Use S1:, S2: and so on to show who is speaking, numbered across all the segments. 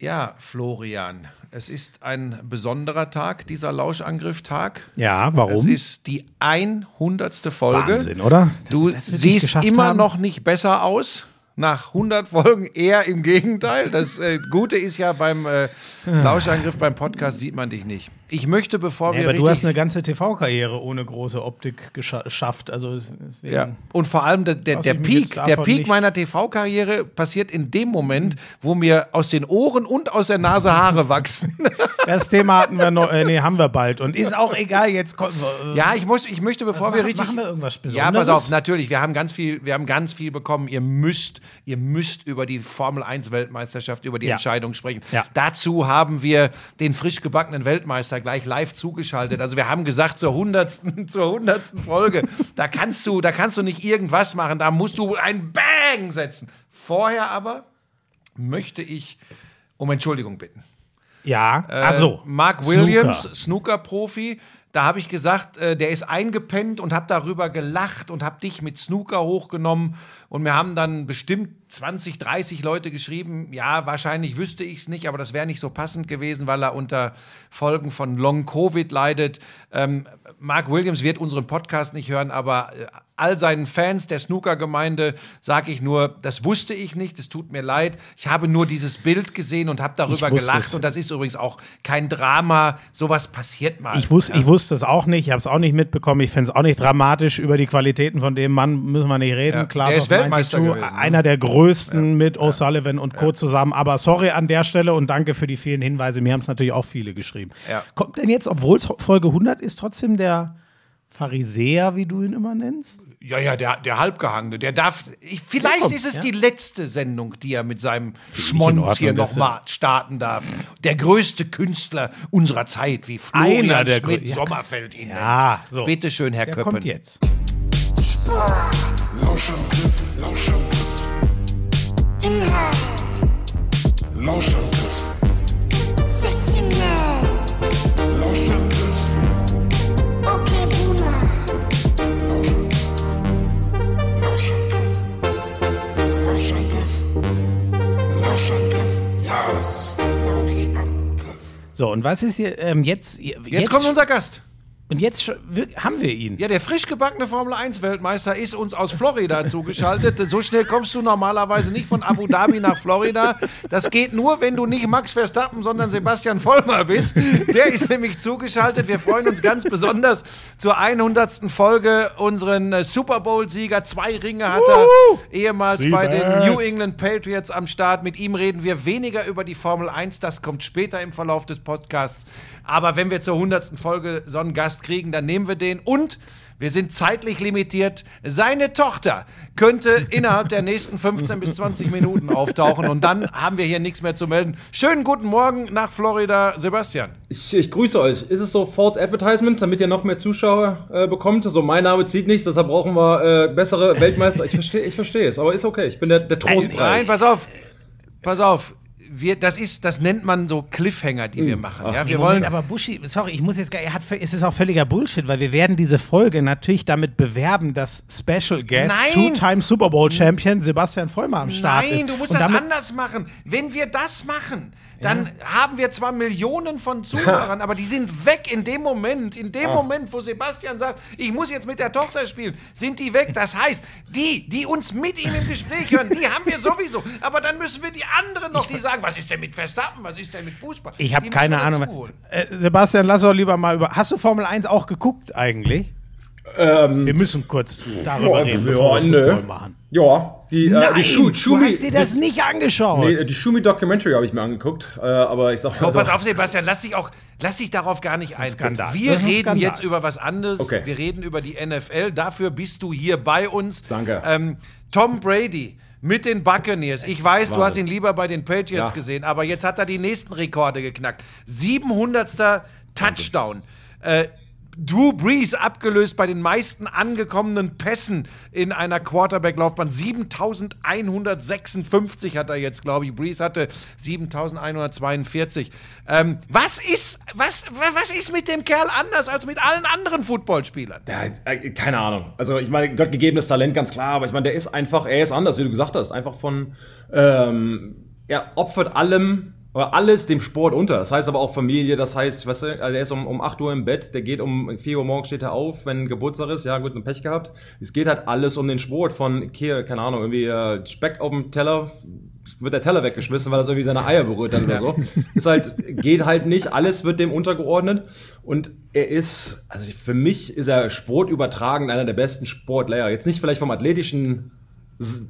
S1: Ja, Florian, es ist ein besonderer Tag, dieser Lauschangriff-Tag.
S2: Ja, warum?
S1: Es ist die 100. Folge.
S2: Wahnsinn, oder?
S1: Dass du siehst immer haben. noch nicht besser aus nach 100 Folgen eher im Gegenteil. Das äh, Gute ist ja beim äh, Lauschangriff beim Podcast sieht man dich nicht. Ich möchte, bevor nee, wir.
S2: Aber du hast eine ganze TV-Karriere ohne große Optik geschafft. Also
S1: ja. Und vor allem der, der, der Peak, der Peak meiner TV-Karriere passiert in dem Moment, wo mir aus den Ohren und aus der Nase Haare wachsen.
S2: Das Thema hatten wir noch, äh, nee, haben wir bald. Und ist auch egal, jetzt kommen
S1: wir. Äh, ja, ich, muss, ich möchte, bevor
S2: wir
S1: machen, richtig.
S2: Machen wir irgendwas Besonderes?
S1: Ja, pass auf, natürlich, wir haben ganz viel, wir haben ganz viel bekommen. Ihr müsst, ihr müsst über die Formel 1 Weltmeisterschaft, über die ja. Entscheidung sprechen. Ja. Dazu haben wir den frisch gebackenen Weltmeister gleich live zugeschaltet. Also wir haben gesagt, zur hundertsten, zur hundertsten Folge, da kannst du, da kannst du nicht irgendwas machen, da musst du ein Bang setzen. Vorher aber möchte ich um Entschuldigung bitten.
S2: Ja,
S1: äh, also Mark Williams, Snooker-Profi, da habe ich gesagt, äh, der ist eingepennt und habe darüber gelacht und habe dich mit Snooker hochgenommen. Und wir haben dann bestimmt 20, 30 Leute geschrieben, ja, wahrscheinlich wüsste ich es nicht, aber das wäre nicht so passend gewesen, weil er unter Folgen von Long Covid leidet. Ähm, Mark Williams wird unseren Podcast nicht hören, aber äh, all seinen Fans der Snooker-Gemeinde sage ich nur, das wusste ich nicht, es tut mir leid. Ich habe nur dieses Bild gesehen und habe darüber gelacht. Es. Und das ist übrigens auch kein Drama. Sowas passiert mal.
S2: Ich, wus ja. ich wusste es auch nicht, ich habe es auch nicht mitbekommen. Ich finde es auch nicht dramatisch. Über die Qualitäten von dem Mann müssen wir nicht reden.
S1: Ja. Klaas der ist Weltmeister gewesen, ne?
S2: Einer der größten ja. mit O'Sullivan und Co. zusammen. Aber sorry an der Stelle und danke für die vielen Hinweise. Mir haben es natürlich auch viele geschrieben. Kommt denn jetzt, obwohl es Folge 100 ist, trotzdem der Pharisäer, wie du ihn immer nennst?
S1: Ja, ja, der, der Halbgehangene, der darf. Ich, vielleicht kommt, ist es ja. die letzte Sendung, die er mit seinem Schmonz hier nochmal starten darf. Der größte Künstler unserer Zeit, wie Florian Einer der Schmidt ja. Sommerfeld ihn
S2: ja,
S1: nennt. So. Bitte schön, Herr
S2: der
S1: Köppen.
S2: kommt jetzt.
S3: Lauschangriff, Lauschangriff. Inhalt. Lauschangriff.
S2: So, und was ist hier ähm, jetzt,
S1: jetzt? Jetzt kommt unser Gast.
S2: Und jetzt haben wir ihn.
S1: Ja, der frisch gebackene Formel 1 Weltmeister ist uns aus Florida zugeschaltet. So schnell kommst du normalerweise nicht von Abu Dhabi nach Florida. Das geht nur, wenn du nicht Max Verstappen, sondern Sebastian Vollmer bist. Der ist nämlich zugeschaltet. Wir freuen uns ganz besonders zur 100. Folge unseren äh, Super Bowl-Sieger. Zwei Ringe hat er ehemals bei den New England Patriots am Start. Mit ihm reden wir weniger über die Formel 1. Das kommt später im Verlauf des Podcasts. Aber wenn wir zur 100. Folge so einen Gast kriegen, dann nehmen wir den. Und wir sind zeitlich limitiert. Seine Tochter könnte innerhalb der nächsten 15 bis 20 Minuten auftauchen. Und dann haben wir hier nichts mehr zu melden. Schönen guten Morgen nach Florida, Sebastian.
S4: Ich, ich grüße euch. Ist es so False Advertisement, damit ihr noch mehr Zuschauer äh, bekommt? So, mein Name zieht nichts, deshalb brauchen wir äh, bessere Weltmeister. Ich verstehe ich verstehe es, aber ist okay. Ich bin der, der Trostpreis.
S1: Nein, pass auf. Pass auf wir, das ist, das nennt man so Cliffhanger, die wir hm. machen. Ach, ja, wir
S2: wollen. aber Buschi, sorry, ich muss jetzt, er hat, es ist auch völliger Bullshit, weil wir werden diese Folge natürlich damit bewerben, dass Special Guest, Two-Time Super Bowl Champion Sebastian Vollmer am Start
S1: Nein,
S2: ist.
S1: Nein, du musst das anders machen. Wenn wir das machen, dann ja. haben wir zwar Millionen von Zuhörern, aber die sind weg in dem Moment, in dem oh. Moment, wo Sebastian sagt, ich muss jetzt mit der Tochter spielen, sind die weg. Das heißt, die, die uns mit ihm im Gespräch hören, die haben wir sowieso. Aber dann müssen wir die anderen noch, die sagen, was ist denn mit Verstappen, was ist denn mit Fußball?
S2: Ich habe keine Ahnung. Äh, Sebastian, lass doch lieber mal über. Hast du Formel 1 auch geguckt eigentlich? Ähm, wir müssen kurz darüber ja, reden, bevor ja, wir Football machen.
S4: Ja, die,
S2: Nein,
S4: äh, die
S2: Schu Schumi, du hast dir das die, nicht angeschaut.
S4: Nee, die Schumi Documentary habe ich mir angeguckt, äh, aber ich sag
S1: mal. Oh, pass auf, Sebastian, lass dich auch, lass dich darauf gar nicht ein.
S2: Skandal.
S1: Wir reden Skandal. jetzt über was anderes. Okay. Wir reden über die NFL. Dafür bist du hier bei uns.
S4: Danke.
S1: Ähm, Tom Brady mit den Buccaneers. Ich weiß, du hast ihn lieber bei den Patriots ja. gesehen, aber jetzt hat er die nächsten Rekorde geknackt. 700. Touchdown. Äh, Drew Brees abgelöst bei den meisten angekommenen Pässen in einer Quarterback-Laufbahn. 7156 hat er jetzt, glaube ich. Brees hatte 7142. Ähm, was, ist, was, was ist mit dem Kerl anders als mit allen anderen Footballspielern?
S4: Ja, äh, keine Ahnung. Also, ich meine, Gott gegebenes Talent, ganz klar. Aber ich meine, der ist einfach, er ist anders, wie du gesagt hast. Einfach von, ähm, er opfert allem Aber alles dem Sport unter. Das heißt aber auch Familie, das heißt, weißt du, also er ist um, um 8 Uhr im Bett, der geht um 4 Uhr morgens steht er auf, wenn Geburtstag ist, ja gut, ein Pech gehabt. Es geht halt alles um den Sport von, okay, keine Ahnung, irgendwie äh, Speck auf dem Teller, wird der Teller weggeschmissen, weil er so irgendwie seine Eier berührt dann oder so. Ist halt, geht halt nicht, alles wird dem untergeordnet. Und er ist, also für mich ist er sportübertragend einer der besten Sportler. Jetzt nicht vielleicht vom athletischen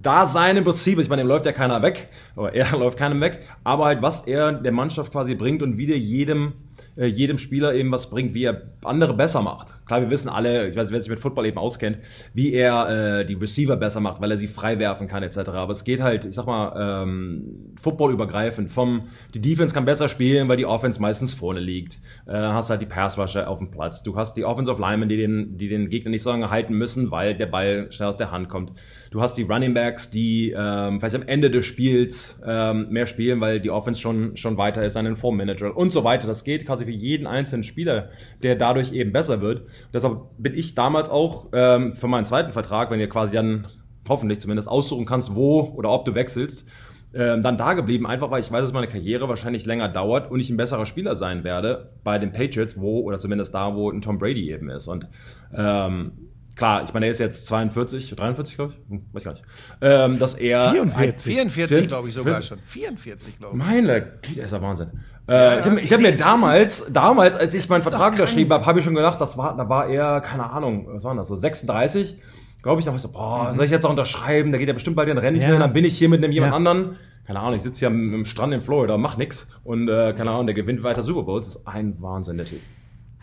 S4: Dasein im Prinzip, ich meine, dem läuft ja keiner weg, aber er läuft keinem weg, aber halt, was er der Mannschaft quasi bringt und wie der jedem äh, jedem Spieler eben was bringt, wie er andere besser macht. Klar, wir wissen alle, ich weiß nicht, wer sich mit Football eben auskennt, wie er äh, die Receiver besser macht, weil er sie frei werfen kann etc. Aber es geht halt, ich sag mal, ähm, Football übergreifend. Vom die Defense kann besser spielen, weil die Offense meistens vorne liegt. Äh, dann hast halt die Pass Rusher auf dem Platz. Du hast die Offensive Linemen, die den die den Gegner nicht so lange halten müssen, weil der Ball schnell aus der Hand kommt. Du hast die Running Backs, die ähm, vielleicht am Ende des Spiels ähm, mehr spielen, weil die Offense schon schon weiter ist an den Manager und so weiter. Das geht quasi für jeden einzelnen Spieler, der dadurch eben besser wird. Deshalb bin ich damals auch ähm, für meinen zweiten Vertrag, wenn ihr quasi dann hoffentlich zumindest aussuchen kannst, wo oder ob du wechselst, ähm, dann da geblieben, einfach weil ich weiß, dass meine Karriere wahrscheinlich länger dauert und ich ein besserer Spieler sein werde bei den Patriots, wo oder zumindest da, wo ein Tom Brady eben ist. Und ähm, klar, ich meine, er ist jetzt 42, 43, glaube ich, hm, weiß gar nicht, ähm, dass er
S1: 44, 44 glaube ich sogar 40? schon, 44 glaube ich.
S4: Meine, Güte, ist ja Wahnsinn. Äh, ich habe hab mir damals, damals, als ich meinen Vertrag unterschrieben habe, habe ich schon gedacht, das war, da war er, keine Ahnung, was war das, so 36. Glaube ich, da war ich so, boah, soll ich jetzt auch unterschreiben? Da geht ja bestimmt bald in Rente, ja. dann bin ich hier mit einem jemand ja. anderen. Keine Ahnung, ich sitze hier am, Strand in Florida, mach nix und äh, keine Ahnung, der gewinnt weiter Super Bowls. Das ist ein Wahnsinn, der Typ.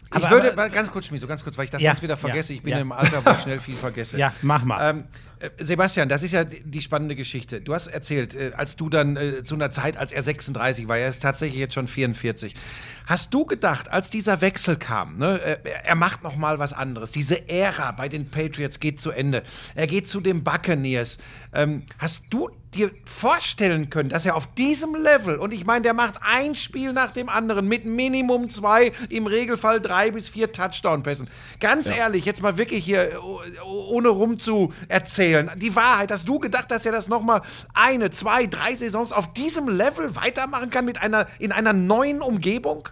S1: Aber, ich würde, aber, ganz kurz, Schmiso, ganz kurz, weil ich das ja, sonst wieder vergesse. ich bin ja. im Alter, wo ich schnell viel vergesse.
S2: Ja, mach mal. Ähm,
S1: äh, Sebastian, das ist ja die spannende Geschichte. Du hast erzählt, äh, als du dann äh, zu einer Zeit, als er 36 war, er ist tatsächlich jetzt schon 44. Hast du gedacht, als dieser Wechsel kam, ne, äh, er macht noch mal was anderes, diese Ära bei den Patriots geht zu Ende, er geht zu den Buccaneers. Ähm, hast du dir vorstellen können, dass er auf diesem Level, und ich meine, der macht ein Spiel nach dem anderen mit Minimum zwei, im Regelfall drei bis vier Touchdown-Pässen. Ganz ja. ehrlich, jetzt mal wirklich hier, ohne rum zu erzählen, die Wahrheit, hast du gedacht, dass er das noch mal eine, zwei, drei Saisons auf diesem Level weitermachen kann mit einer, in einer neuen Umgebung?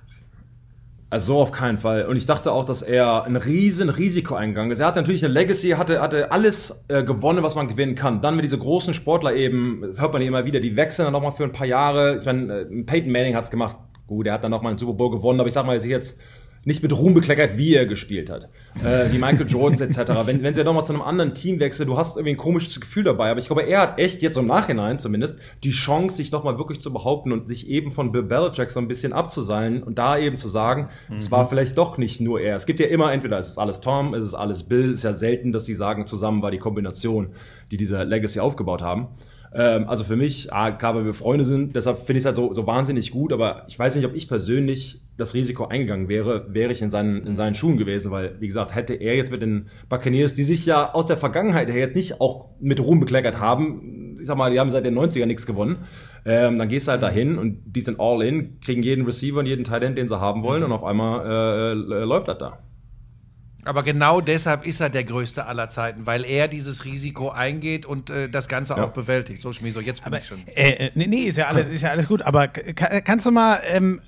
S4: Also so auf keinen Fall. Und ich dachte auch, dass er ein riesen Risiko eingegangen ist. Er hatte natürlich eine Legacy, hatte, hatte alles äh, gewonnen, was man gewinnen kann. Dann mit diese großen Sportler eben, das hört man immer wieder, die wechseln dann nochmal für ein paar Jahre. Ich meine, äh, Peyton Manning hat's gemacht. Gut, er hat dann nochmal einen Super Bowl gewonnen, aber ich sag mal, er ist jetzt nicht mit Ruhm bekleckert, wie er gespielt hat. Äh, wie Michael Jordans etc. Wenn, wenn sie ja nochmal zu einem anderen Team wechseln, du hast irgendwie ein komisches Gefühl dabei. Aber ich glaube, er hat echt jetzt im Nachhinein zumindest die Chance, sich nochmal wirklich zu behaupten und sich eben von Bill Belichick so ein bisschen abzuseilen und da eben zu sagen, mhm. es war vielleicht doch nicht nur er. Es gibt ja immer entweder es ist alles Tom, es ist alles Bill. Es ist ja selten, dass sie sagen, zusammen war die Kombination, die diese Legacy aufgebaut haben. Ähm, also für mich, ah, klar, weil wir Freunde sind, deshalb finde ich es halt so, so wahnsinnig gut, aber ich weiß nicht, ob ich persönlich das Risiko eingegangen wäre, wäre ich in seinen, in seinen Schuhen gewesen, weil, wie gesagt, hätte er jetzt mit den Buccaneers, die sich ja aus der Vergangenheit her jetzt nicht auch mit Ruhm bekleckert haben, ich sag mal, die haben seit den 90er nichts gewonnen, ähm, dann gehst du halt dahin und die sind all in, kriegen jeden Receiver und jeden Talent, den sie haben wollen mhm. und auf einmal äh, äh, läuft das da.
S1: Aber genau deshalb ist er der Größte aller Zeiten, weil er dieses Risiko eingeht und äh, das Ganze ja. auch bewältigt. So, Schmieso, jetzt bin
S2: aber,
S1: ich schon.
S2: Äh, nee, nee, ist ja alles, ist ja alles gut. Aber kannst du mal, ähm,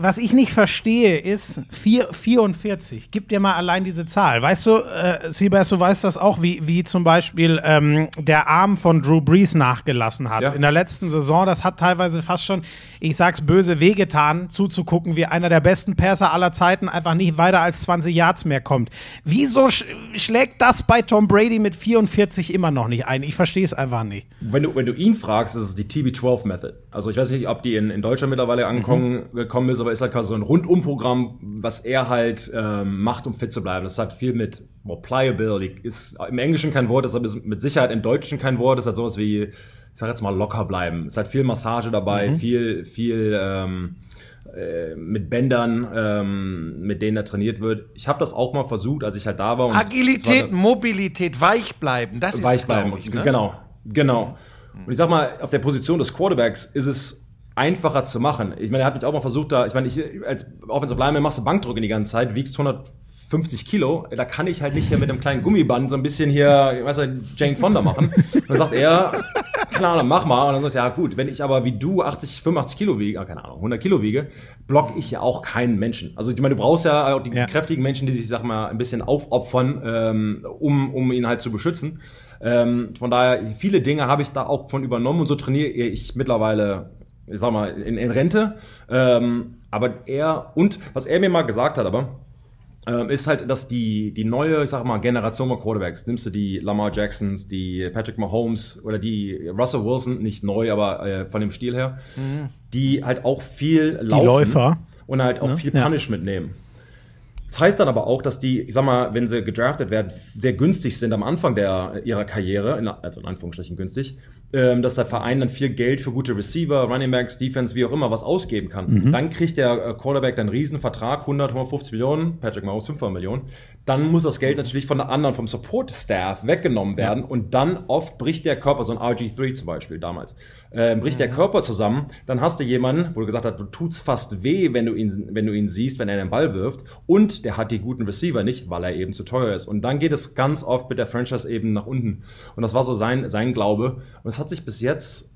S2: was ich nicht verstehe, ist 4, 44. Gib dir mal allein diese Zahl. Weißt du, äh, Siebers, du weißt das auch, wie, wie zum Beispiel ähm, der Arm von Drew Brees nachgelassen hat. Ja. In der letzten Saison, das hat teilweise fast schon, ich sag's böse, wehgetan, zuzugucken, wie einer der besten Perser aller Zeiten einfach nicht weiter als 20 Yards mehr kommt. Wieso sch schlägt das bei Tom Brady mit 44 immer noch nicht ein? Ich verstehe es einfach nicht.
S4: Wenn du, wenn du ihn fragst, ist es die TB12-Method. Also ich weiß nicht, ob die in, in Deutschland mittlerweile angekommen mhm. ist, aber ist halt quasi so ein Rundumprogramm, was er halt ähm, macht, um fit zu bleiben. Das hat viel mit well, Pliability. Ist im Englischen kein Wort, deshalb ist mit Sicherheit im Deutschen kein Wort. Das hat sowas wie, ich sag jetzt mal, locker bleiben. Es hat viel Massage dabei, mhm. viel, viel ähm, äh, mit Bändern, ähm, mit denen er trainiert wird. Ich habe das auch mal versucht, als ich halt da war.
S1: Agilität, war Mobilität, weich bleiben, das ist
S4: weich bleiben. Ich, ne? Genau, genau. Und ich sag mal, auf der Position des Quarterbacks ist es einfacher zu machen. Ich meine, er hat mich auch mal versucht, da, ich meine, ich, als Offensive Lineman machst du Bankdrücken die ganze Zeit, wiegst 150 Kilo, da kann ich halt nicht hier mit einem kleinen Gummiband so ein bisschen hier, ich weiß nicht, Jane Fonda machen. Und dann sagt er, klar, dann mach mal. Und dann sagst du, ja gut, wenn ich aber wie du 80, 85 Kilo wiege, ah, keine Ahnung, 100 Kilo wiege, block ich ja auch keinen Menschen. Also ich meine, du brauchst ja auch die
S2: Ja.
S4: kräftigen Menschen, die sich, sag mal, ein bisschen aufopfern, ähm, um, um ihn halt zu beschützen. Ähm, von daher, viele Dinge habe ich da auch von übernommen und so trainiere ich mittlerweile, ich sag mal, in, in Rente. Ähm, aber er, und was er mir mal gesagt hat, aber, ähm, ist halt, dass die, die neue, ich sag mal, Generation von Quarterbacks, nimmst du die Lamar Jacksons, die Patrick Mahomes oder die Russell Wilson, nicht neu, aber äh, von dem Stil her, die halt auch viel laufen
S2: Läufer.
S4: und halt auch
S2: Ne?
S4: viel
S2: Ja.
S4: Punishment nehmen. Das heißt dann aber auch, dass die, ich sag mal, wenn sie gedraftet werden, sehr günstig sind am Anfang der, ihrer Karriere, in, also in Anführungsstrichen günstig, ähm, dass der Verein dann viel Geld für gute Receiver, Running Backs, Defense, wie auch immer, was ausgeben kann.
S2: Mhm.
S4: Dann kriegt der äh, Quarterback dann einen Riesenvertrag, 100, 150 Millionen, Patrick Mahomes 500 Millionen. Dann muss das Geld natürlich von der anderen, vom Support-Staff weggenommen werden und dann oft bricht der Körper, so ein RG3 zum Beispiel damals, äh, bricht der Körper zusammen, dann hast du jemanden, wo du gesagt hast, du tut's fast weh, wenn du ihn, wenn du ihn siehst, wenn er den Ball wirft und der hat die guten Receiver nicht, weil er eben zu teuer ist. Und dann geht es ganz oft mit der Franchise eben nach unten. Und das war so sein, sein Glaube. Und es hat sich bis jetzt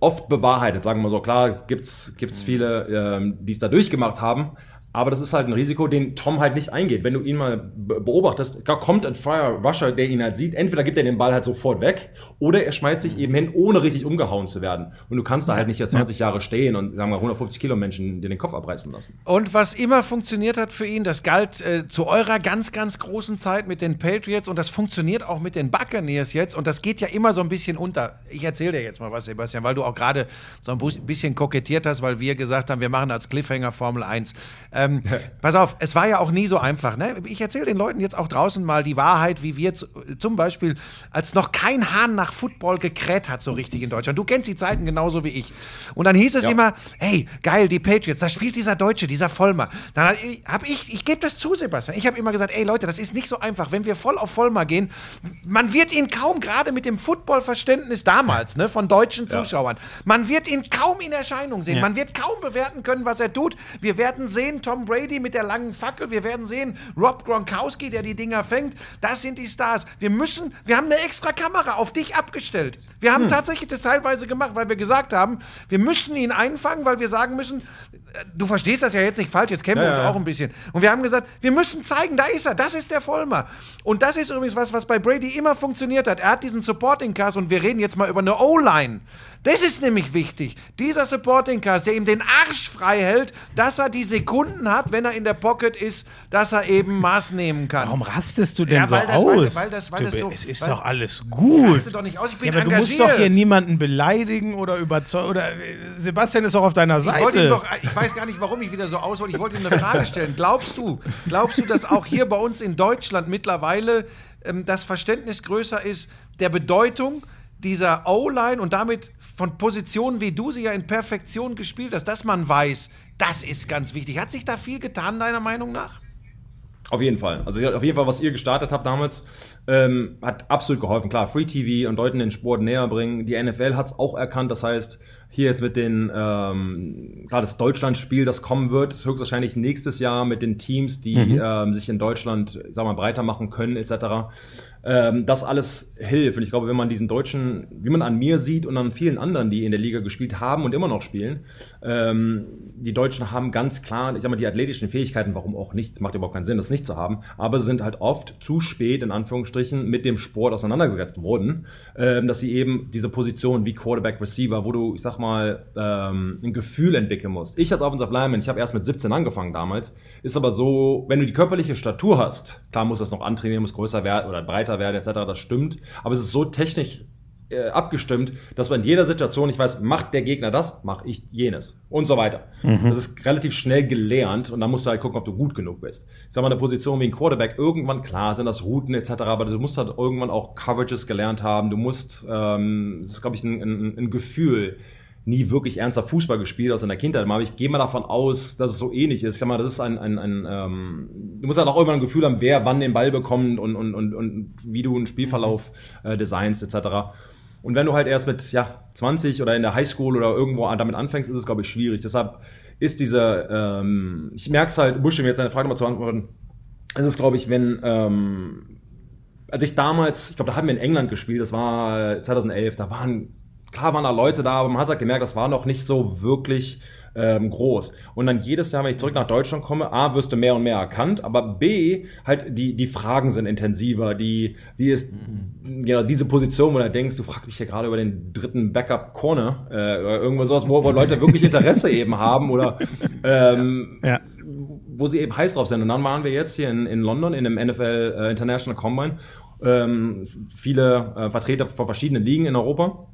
S4: oft bewahrheitet, sagen wir so. Klar, gibt's gibt's viele, ähm, die es da durchgemacht haben. Aber das ist halt ein Risiko, den Tom halt nicht eingeht. Wenn du ihn mal be- beobachtest, da kommt ein Fire Rusher, der ihn halt sieht. Entweder gibt er den Ball halt sofort weg oder er schmeißt sich eben hin, ohne richtig umgehauen zu werden. Und du kannst da halt nicht jetzt 20 Jahre stehen und sagen wir 150 Kilo Menschen dir den Kopf abreißen lassen.
S1: Und was immer funktioniert hat für ihn, das galt äh, zu eurer ganz, ganz großen Zeit mit den Patriots und das funktioniert auch mit den Buccaneers jetzt und das geht ja immer so ein bisschen unter. Ich erzähle dir jetzt mal was, Sebastian, weil du auch gerade so ein bisschen kokettiert hast, weil wir gesagt haben, wir machen als Cliffhanger Formel 1. Ähm, pass auf, es war ja auch nie so einfach. Ne? Ich erzähle den Leuten jetzt auch draußen mal die Wahrheit, wie wir zu, zum Beispiel, als noch kein Hahn nach Football gekräht hat, so richtig in Deutschland. Du kennst die Zeiten genauso wie ich. Und dann hieß es
S4: Ja.
S1: immer, hey, geil, die Patriots, da spielt dieser Deutsche, dieser Vollmer. Dann habe ich, ich gebe das zu, Sebastian, ich habe immer gesagt, ey Leute, das ist nicht so einfach, wenn wir voll auf Vollmer gehen, man wird ihn kaum, gerade mit dem Footballverständnis damals, ne, von deutschen
S4: Ja.
S1: Zuschauern, man wird ihn kaum in Erscheinung sehen,
S2: Ja.
S1: man wird kaum bewerten können, was er tut. Wir werden sehen, Tom Brady mit der langen Fackel, wir werden sehen, Rob Gronkowski, der die Dinger fängt, das sind die Stars. Wir müssen, wir haben eine extra Kamera auf dich abgestellt. Wir haben tatsächlich das teilweise gemacht, weil wir gesagt haben, wir müssen ihn einfangen, weil wir sagen müssen, äh, du verstehst das ja jetzt nicht falsch, jetzt kennen wir
S4: Ja,
S1: uns
S4: ja.
S1: auch ein bisschen. Und wir haben gesagt, wir müssen zeigen, da ist er, das ist der Vollmer. Und das ist übrigens was, was bei Brady immer funktioniert hat. Er hat diesen Supporting Cast und wir reden jetzt mal über eine O-Line. Das ist nämlich wichtig. Dieser Supporting Cast, der ihm den Arsch frei hält, dass er die Sekunden hat, wenn er in der Pocket ist, dass er eben Maß nehmen kann.
S2: Warum rastest du denn
S1: Ja,
S2: so
S1: das-
S2: aus?
S1: weil- weil das- weil
S2: du,
S1: so-
S2: es ist doch alles gut.
S1: raste doch nicht aus, ich bin
S2: ja, aber du musst
S1: engagiert.
S2: doch hier niemanden beleidigen oder überzeugen. Oder äh, Sebastian ist auch auf deiner
S1: Ich,
S2: Seite.
S1: doch, ich weiß gar nicht, warum ich wieder so aushole. Ich wollte ihm eine Frage stellen. Glaubst du, glaubst du, dass auch hier bei uns in Deutschland mittlerweile ähm, das Verständnis größer ist der Bedeutung dieser O-Line und damit von Positionen, wie du sie ja in Perfektion gespielt hast, dass man weiß, das ist ganz wichtig. Hat sich da viel getan, deiner Meinung nach?
S4: Auf jeden Fall. Also auf jeden Fall, was ihr gestartet habt damals, ähm, hat absolut geholfen. Klar, Free TV und Leuten den Sport näher bringen. Die NFL hat es auch erkannt. Das heißt, hier jetzt mit den, ähm, klar, das Deutschlandspiel, das kommen wird, ist höchstwahrscheinlich nächstes Jahr mit den Teams, die ähm, sich in Deutschland, sag mal, breiter machen können, etc. Ähm, das alles hilft. Und ich glaube, wenn man diesen Deutschen, wie man an mir sieht und an vielen anderen, die in der Liga gespielt haben und immer noch spielen, ähm, die Deutschen haben ganz klar, ich sag mal, die athletischen Fähigkeiten, warum auch nicht, macht überhaupt keinen Sinn, das nicht zu haben, aber sind halt oft zu spät, in Anführungsstrichen, mit dem Sport auseinandergesetzt worden, ähm, dass sie eben diese Position wie Quarterback, Receiver, wo du, ich sag mal, ähm, ein Gefühl entwickeln musst. Ich als Offensive Lineman, ich habe erst mit 17 angefangen damals, ist aber so, wenn du die körperliche Statur hast, klar muss das noch antrainieren, muss größer werden oder breiter werden, etc., das stimmt, aber es ist so technisch äh, abgestimmt, dass man in jeder Situation, ich weiß, macht der Gegner das, mache ich jenes und so weiter. Das ist relativ schnell gelernt und dann musst du halt gucken, ob du gut genug bist. Ich sag mal, eine Position wie ein Quarterback, irgendwann, klar, sind das Routen etc., aber du musst halt irgendwann auch Coverages gelernt haben, du musst, ähm, das ist, glaube ich, ein, ein, ein Gefühl, nie wirklich ernster Fußball gespielt aus in der Kindheit. Aber ich gehe mal davon aus, dass es so ähnlich ist. Ich sag mal, das ist ein, ein, ein ähm, du musst halt auch irgendwann ein Gefühl haben, wer wann den Ball bekommt und, und, und, und wie du einen Spielverlauf äh, designst etc. Und wenn du halt erst mit ja, 20 oder in der Highschool oder irgendwo damit anfängst, ist es, glaube ich, schwierig. Deshalb ist diese, ähm, ich merke es halt, Busch, um jetzt deine Frage mal zu antworten, es ist, glaube ich, wenn, ähm, als ich damals, ich glaube, da haben wir in England gespielt, das war 2011, da waren klar waren da Leute da, aber man hat halt gemerkt, das war noch nicht so wirklich ähm, groß. Und dann jedes Jahr, wenn ich zurück nach Deutschland komme, A, wirst du mehr und mehr erkannt, aber B, halt die, die Fragen sind intensiver, die, wie ist mhm. genau diese Position, wo du denkst, du fragst mich ja gerade über den dritten Backup Corner, äh, oder irgendwas sowas, wo, wo Leute wirklich Interesse eben haben oder ähm, ja. wo sie eben heiß drauf sind. Und dann waren wir jetzt hier in, in London in dem NFL äh, International Combine, ähm, viele äh, Vertreter von verschiedenen Ligen in Europa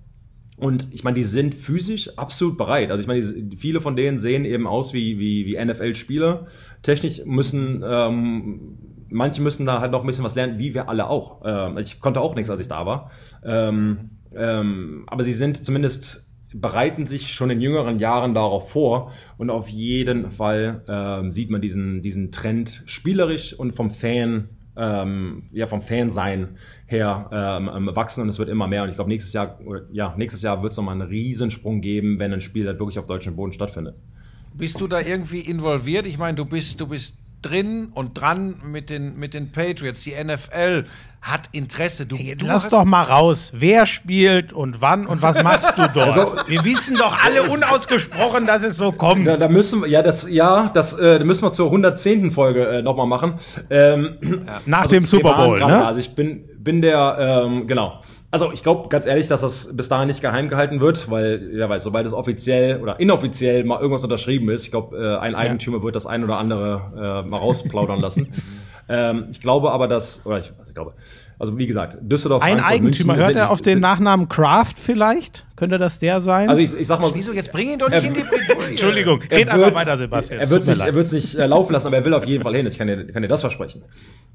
S4: und ich meine, die sind physisch absolut bereit. Also ich meine, viele von denen sehen eben aus wie, wie, wie NFL-Spieler. Technisch müssen, ähm, manche müssen da halt noch ein bisschen was lernen, wie wir alle auch. Ähm, ich konnte auch nichts, als ich da war. Ähm, ähm, aber sie sind zumindest bereiten sich schon in jüngeren Jahren darauf vor und auf jeden Fall ähm, sieht man diesen, diesen Trend spielerisch und vom Fan ähm, ja, vom Fansein her ähm, ähm, wachsen und es wird immer mehr. Und ich glaube, nächstes Jahr, ja, nächstes Jahr wird es nochmal einen Riesensprung geben, wenn ein Spiel halt wirklich auf deutschem Boden stattfindet.
S1: Bist du da irgendwie involviert? Ich meine, du bist, du bist drin und dran mit den, mit den Patriots. Die NFL hat Interesse. Du,
S2: hey, du lass doch mal raus. Wer spielt und wann und was machst du dort? Also, wir wissen doch alle unausgesprochen, dass es so kommt.
S4: Da, da müssen wir, ja, das, ja, das äh, müssen wir zur 110. Folge äh, nochmal machen. Ähm,
S2: ja. Nach also, dem Super Bowl,
S4: ne? Also ich bin, bin der, ähm, genau. Also ich glaube ganz ehrlich, dass das bis dahin nicht geheim gehalten wird, weil, ja weiß, sobald es offiziell oder inoffiziell mal irgendwas unterschrieben ist, ich glaube, äh, ein Eigentümer ja. wird das ein oder andere äh, mal rausplaudern lassen. ähm, ich glaube aber, dass, oder ich, also ich glaube, also wie gesagt, Düsseldorf.
S2: Ein Frankfurt, Eigentümer, München, hört er auf den Nachnamen Kraft vielleicht? Könnte das der sein?
S1: Also ich, ich sag mal. Wieso, jetzt bring ihn doch nicht in die
S2: Bredouille. Entschuldigung, red einfach weiter, Sebastian.
S4: Er wird sich, er wird sich äh, laufen lassen, aber er will auf jeden Fall hin. Ich kann dir, kann dir das versprechen.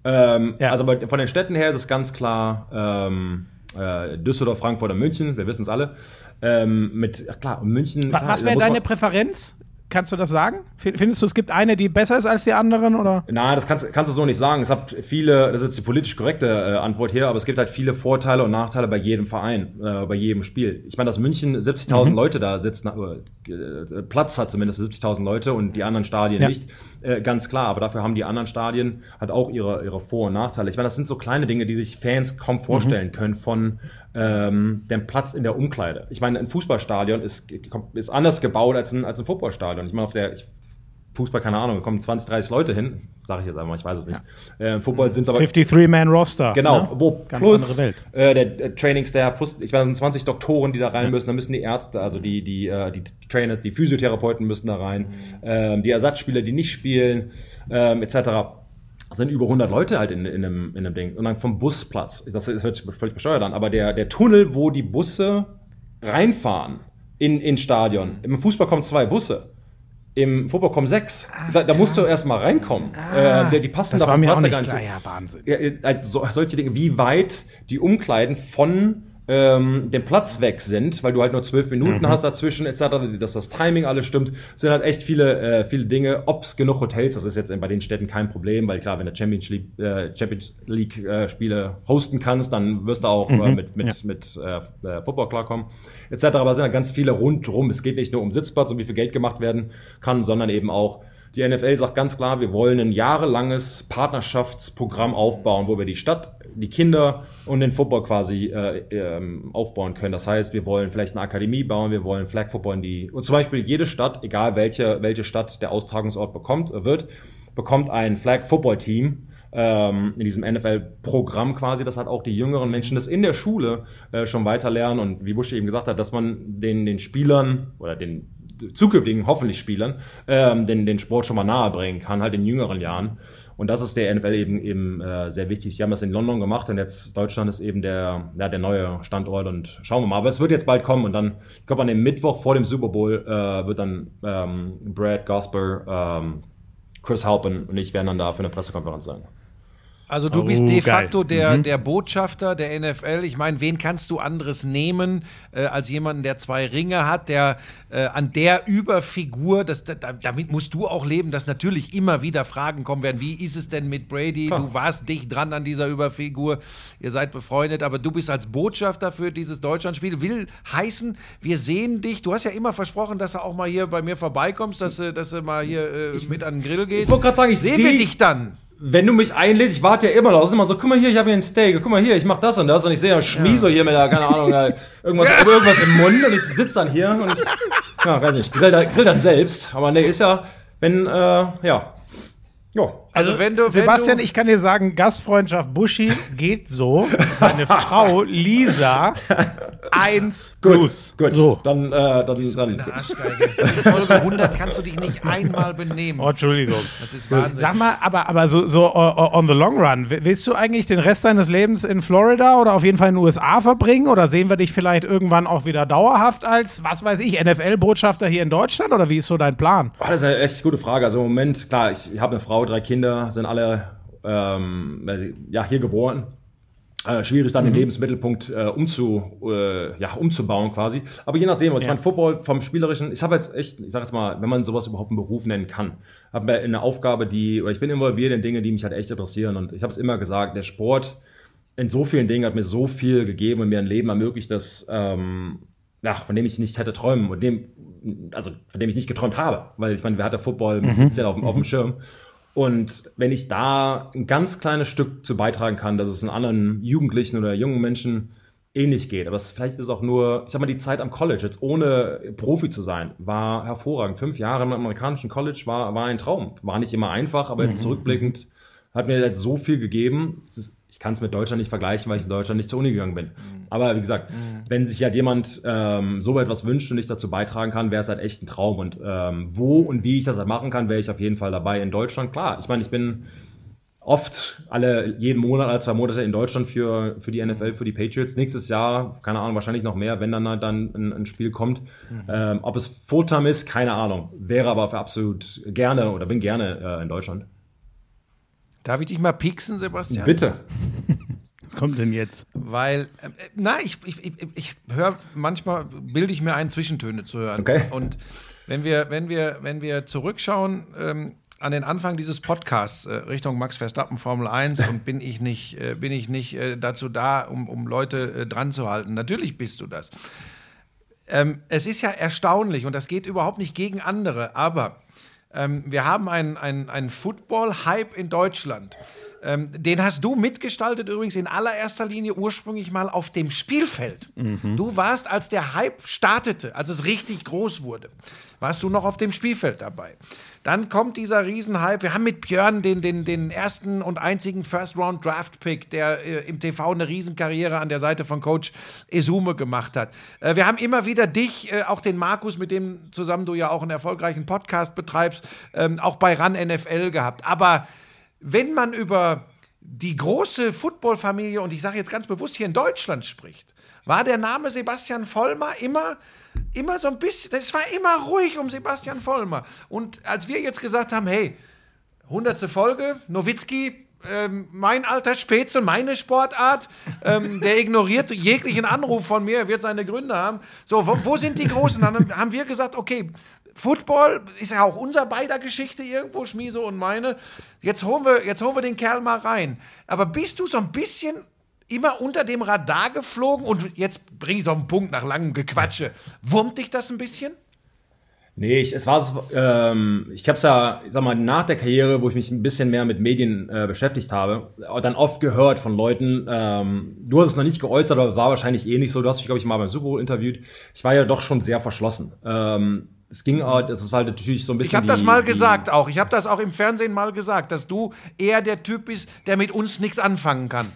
S4: Ähm, ja. Also von den Städten her ist es ganz klar, ähm, äh, Düsseldorf, Frankfurt und München, wir wissen es alle. Ähm, mit, klar, München.
S2: Klar, was wäre deine Präferenz? Kannst du das sagen? Findest du, es gibt eine, die besser ist als die anderen? Oder?
S4: Nein, das kannst, kannst du so nicht sagen. Es hat viele, das ist die politisch korrekte äh, Antwort hier, aber es gibt halt viele Vorteile und Nachteile bei jedem Verein, äh, bei jedem Spiel. Ich meine, dass München 70.000 mhm. Leute da sitzen, äh, Platz hat zumindest für 70.000 Leute und die anderen Stadien ja. nicht, äh, ganz klar. Aber dafür haben die anderen Stadien halt auch ihre, ihre Vor- und Nachteile. Ich meine, das sind so kleine Dinge, die sich Fans kaum vorstellen mhm. können von ähm, den Platz in der Umkleide. Ich meine, ein Fußballstadion ist, ist anders gebaut als ein, als ein Fußballstadion. Ich meine, auf der ich, Fußball, keine Ahnung, da kommen 20, 30 Leute hin, sage ich jetzt einfach, ich weiß es nicht. Ja. Äh, Football sind es aber
S2: 53-Man-Roster.
S4: Genau,
S2: ne?
S4: wo Ganz plus äh, der äh, Training-Staff, plus, ich meine, das sind 20 Doktoren, die da rein ja. müssen, da müssen die Ärzte, also die, die, äh, die Trainers, die Physiotherapeuten müssen da rein, mhm. ähm, die Ersatzspieler, die nicht spielen, ähm, etc sind über 100 Leute halt in, in, einem, in einem Ding. Und dann vom Busplatz, das, das hört sich völlig bescheuert an, aber der, der Tunnel, wo die Busse reinfahren in, in Stadion. Im Fußball kommen zwei Busse. Im Fußball kommen sechs. Ach, da, da musst du erst mal reinkommen.
S2: Ah, äh, die, passen das da war mir auch nicht klar. Ja,
S4: Wahnsinn. Ja, äh, so, solche Dinge, wie weit die Umkleiden von ähm, den Platz weg sind, weil du halt nur zwölf Minuten mhm. hast dazwischen etc., dass das Timing alles stimmt, sind halt echt viele, äh, viele Dinge. Ob es genug Hotels, das ist jetzt bei den Städten kein Problem, weil klar, wenn du Champions League, äh, Champions League äh, Spiele hosten kannst, dann wirst du auch äh, mhm. äh, mit, mit, ja. mit äh, äh, Football klarkommen etc. Aber es sind halt ganz viele rundrum. Es geht nicht nur um Sitzplatz und wie viel Geld gemacht werden kann, sondern eben auch die NFL sagt ganz klar, wir wollen ein jahrelanges Partnerschaftsprogramm aufbauen, wo wir die Stadt, die Kinder und den Football quasi äh, ähm, aufbauen können. Das heißt, wir wollen vielleicht eine Akademie bauen, wir wollen Flag Football in die, und zum Beispiel jede Stadt, egal welche, welche Stadt der Austragungsort bekommt, äh, wird, bekommt ein Flag Football Team, ähm, in diesem NFL-Programm quasi, dass halt auch die jüngeren Menschen das in der Schule äh, schon weiter lernen und wie Busch eben gesagt hat, dass man den, den Spielern oder den zukünftigen hoffentlich Spielern ähm, den, den Sport schon mal nahe bringen kann, halt in jüngeren Jahren. Und das ist der NFL eben, eben äh, sehr wichtig. Sie haben das in London gemacht und jetzt Deutschland ist eben der, ja, der neue Standort und schauen wir mal. Aber es wird jetzt bald kommen und dann, ich glaube, an dem Mittwoch vor dem Super Bowl äh, wird dann ähm, Brad Gosper, ähm, Chris Halpin und ich werden dann da für eine Pressekonferenz sein.
S1: Also du oh, bist de facto der, mhm. der Botschafter der NFL. Ich meine, wen kannst du anderes nehmen äh, als jemanden, der zwei Ringe hat, der äh, an der Überfigur, das, da, damit musst du auch leben, dass natürlich immer wieder Fragen kommen werden. Wie ist es denn mit Brady? Klar. Du warst dicht dran an dieser Überfigur, ihr seid befreundet, aber du bist als Botschafter für dieses Deutschlandspiel. Will heißen, wir sehen dich. Du hast ja immer versprochen, dass du auch mal hier bei mir vorbeikommst, dass, dass du mal hier äh, ich, mit an den Grill gehst.
S4: Ich wollte gerade sagen, ich
S1: sehe dich dann
S4: wenn du mich einlädst, ich warte ja immer noch, das ist immer so, guck mal hier, ich habe hier ein Steak, guck mal hier, ich mach das und das und ich sehe ja Schmie so hier mit der, keine Ahnung, irgendwas, irgendwas im Mund und ich sitze dann hier und, ja, weiß nicht, grill, grill dann selbst, aber nee, ist ja, wenn, äh, ja, ja,
S1: Also, wenn du,
S2: Sebastian,
S1: wenn du,
S2: ich kann dir sagen, Gastfreundschaft Buschi geht so. Seine Frau Lisa 1 plus.
S4: gut,
S2: So.
S4: dann, äh, dann, dann,
S1: Eine Arschgeige. In Folge 100 kannst du dich nicht einmal benehmen.
S2: Oh, Entschuldigung.
S1: Das ist Wahnsinn.
S2: Sag mal, aber, aber so, so uh, on the long run, willst du eigentlich den Rest deines Lebens in Florida oder auf jeden Fall in den USA verbringen? Oder sehen wir dich vielleicht irgendwann auch wieder dauerhaft als, was weiß ich, NFL-Botschafter hier in Deutschland? Oder wie ist so dein Plan?
S4: Boah, das ist eine echt gute Frage. Also im Moment, klar, ich, ich habe eine Frau, drei Kinder, sind alle ähm, äh, ja, hier geboren. Äh, schwierig ist dann den Lebensmittelpunkt äh, umzu, äh, ja, umzubauen quasi. Aber je nachdem, also
S2: Ja.
S4: ich meine, Football vom Spielerischen, ich habe jetzt echt, ich sag jetzt mal, wenn man sowas überhaupt einen Beruf nennen kann, habe eine Aufgabe, die, oder ich bin involviert in Dinge, die mich halt echt interessieren. Und ich habe es immer gesagt, der Sport in so vielen Dingen hat mir so viel gegeben und mir ein Leben ermöglicht, das ähm, ja, von dem ich nicht hätte träumen und dem, also von dem ich nicht geträumt habe, weil ich meine, wer hat der Football mit 17 auf, dem- auf dem Schirm? Und wenn ich da ein ganz kleines Stück zu beitragen kann, dass es in anderen Jugendlichen oder jungen Menschen ähnlich geht, aber es, vielleicht ist auch nur, ich sag mal, die Zeit am College, jetzt ohne Profi zu sein, war hervorragend. Fünf Jahre im amerikanischen College war, war ein Traum. War nicht immer einfach, aber jetzt zurückblickend hat mir jetzt so viel gegeben. Es ist, ich kann es mit Deutschland nicht vergleichen, weil ich in Deutschland nicht zur Uni gegangen bin. Aber wie gesagt, wenn sich halt jemand ähm, so etwas wünscht und ich dazu beitragen kann, wäre es halt echt ein Traum. Und ähm, wo und wie ich das halt machen kann, wäre ich auf jeden Fall dabei in Deutschland. Klar, ich meine, ich bin oft alle jeden Monat, alle zwei Monate in Deutschland für, für die NFL, für die Patriots. Nächstes Jahr, keine Ahnung, wahrscheinlich noch mehr, wenn dann halt dann ein, ein Spiel kommt. Ähm, ob es Fulltime ist, keine Ahnung. Wäre aber für absolut gerne oder bin gerne äh, in Deutschland.
S1: Darf ich dich mal pieksen, Sebastian?
S4: Bitte.
S2: Was kommt denn jetzt?
S1: Weil, äh, na, ich, ich, ich, ich höre manchmal, bilde ich mir ein, Zwischentöne zu hören.
S4: Okay.
S1: Und wenn wir, wenn wir, wenn wir zurückschauen ähm, an den Anfang dieses Podcasts äh, Richtung Max Verstappen Formel 1 und bin ich nicht, äh, bin ich nicht äh, dazu da, um, um Leute äh, dran zu halten. Natürlich bist du das. Ähm, es ist ja erstaunlich und das geht überhaupt nicht gegen andere, aber ähm, wir haben einen, einen, einen Football-Hype in Deutschland. Ähm, den hast du mitgestaltet übrigens in allererster Linie ursprünglich mal auf dem Spielfeld. Du warst, als der Hype startete, als es richtig groß wurde, warst du noch auf dem Spielfeld dabei. Dann kommt dieser Riesenhype. Wir haben mit Björn den, den, den ersten und einzigen First-Round-Draft-Pick, der äh, im TV eine Riesenkarriere an der Seite von Coach Esume gemacht hat. Äh, wir haben immer wieder dich, äh, auch den Markus, mit dem zusammen du ja auch einen erfolgreichen Podcast betreibst, ähm, auch bei RAN NFL gehabt. Aber wenn man über die große Footballfamilie, und ich sage jetzt ganz bewusst hier in Deutschland spricht, war der Name Sebastian Vollmer immer, immer so ein bisschen, es war immer ruhig um Sebastian Vollmer. Und als wir jetzt gesagt haben, hey, hundertste Folge, Nowitzki, ähm, mein alter Spätzle, meine Sportart, ähm, der ignoriert jeglichen Anruf von mir, wird seine Gründe haben. So, wo, wo sind die Großen? Dann haben wir gesagt, okay, Football ist ja auch unser beider Geschichte irgendwo, Schmiso und meine. Jetzt holen, wir, jetzt holen wir den Kerl mal rein. Aber bist du so ein bisschen immer unter dem Radar geflogen und jetzt bring ich so einen Punkt nach langem Gequatsche. Wurmt dich das ein bisschen?
S4: Nee, ich, es war so, ähm, ich habe es ja, ich sag mal, nach der Karriere, wo ich mich ein bisschen mehr mit Medien äh, beschäftigt habe, dann oft gehört von Leuten, ähm, du hast es noch nicht geäußert, aber war wahrscheinlich eh nicht so, du hast mich, glaube ich, mal beim Super Bowl interviewt. Ich war ja doch schon sehr verschlossen. Ähm, es ging, äh, das war halt natürlich so ein bisschen.
S1: Ich habe das mal gesagt auch. Ich habe das auch im Fernsehen mal gesagt, dass du eher der Typ bist, der mit uns nichts anfangen kann.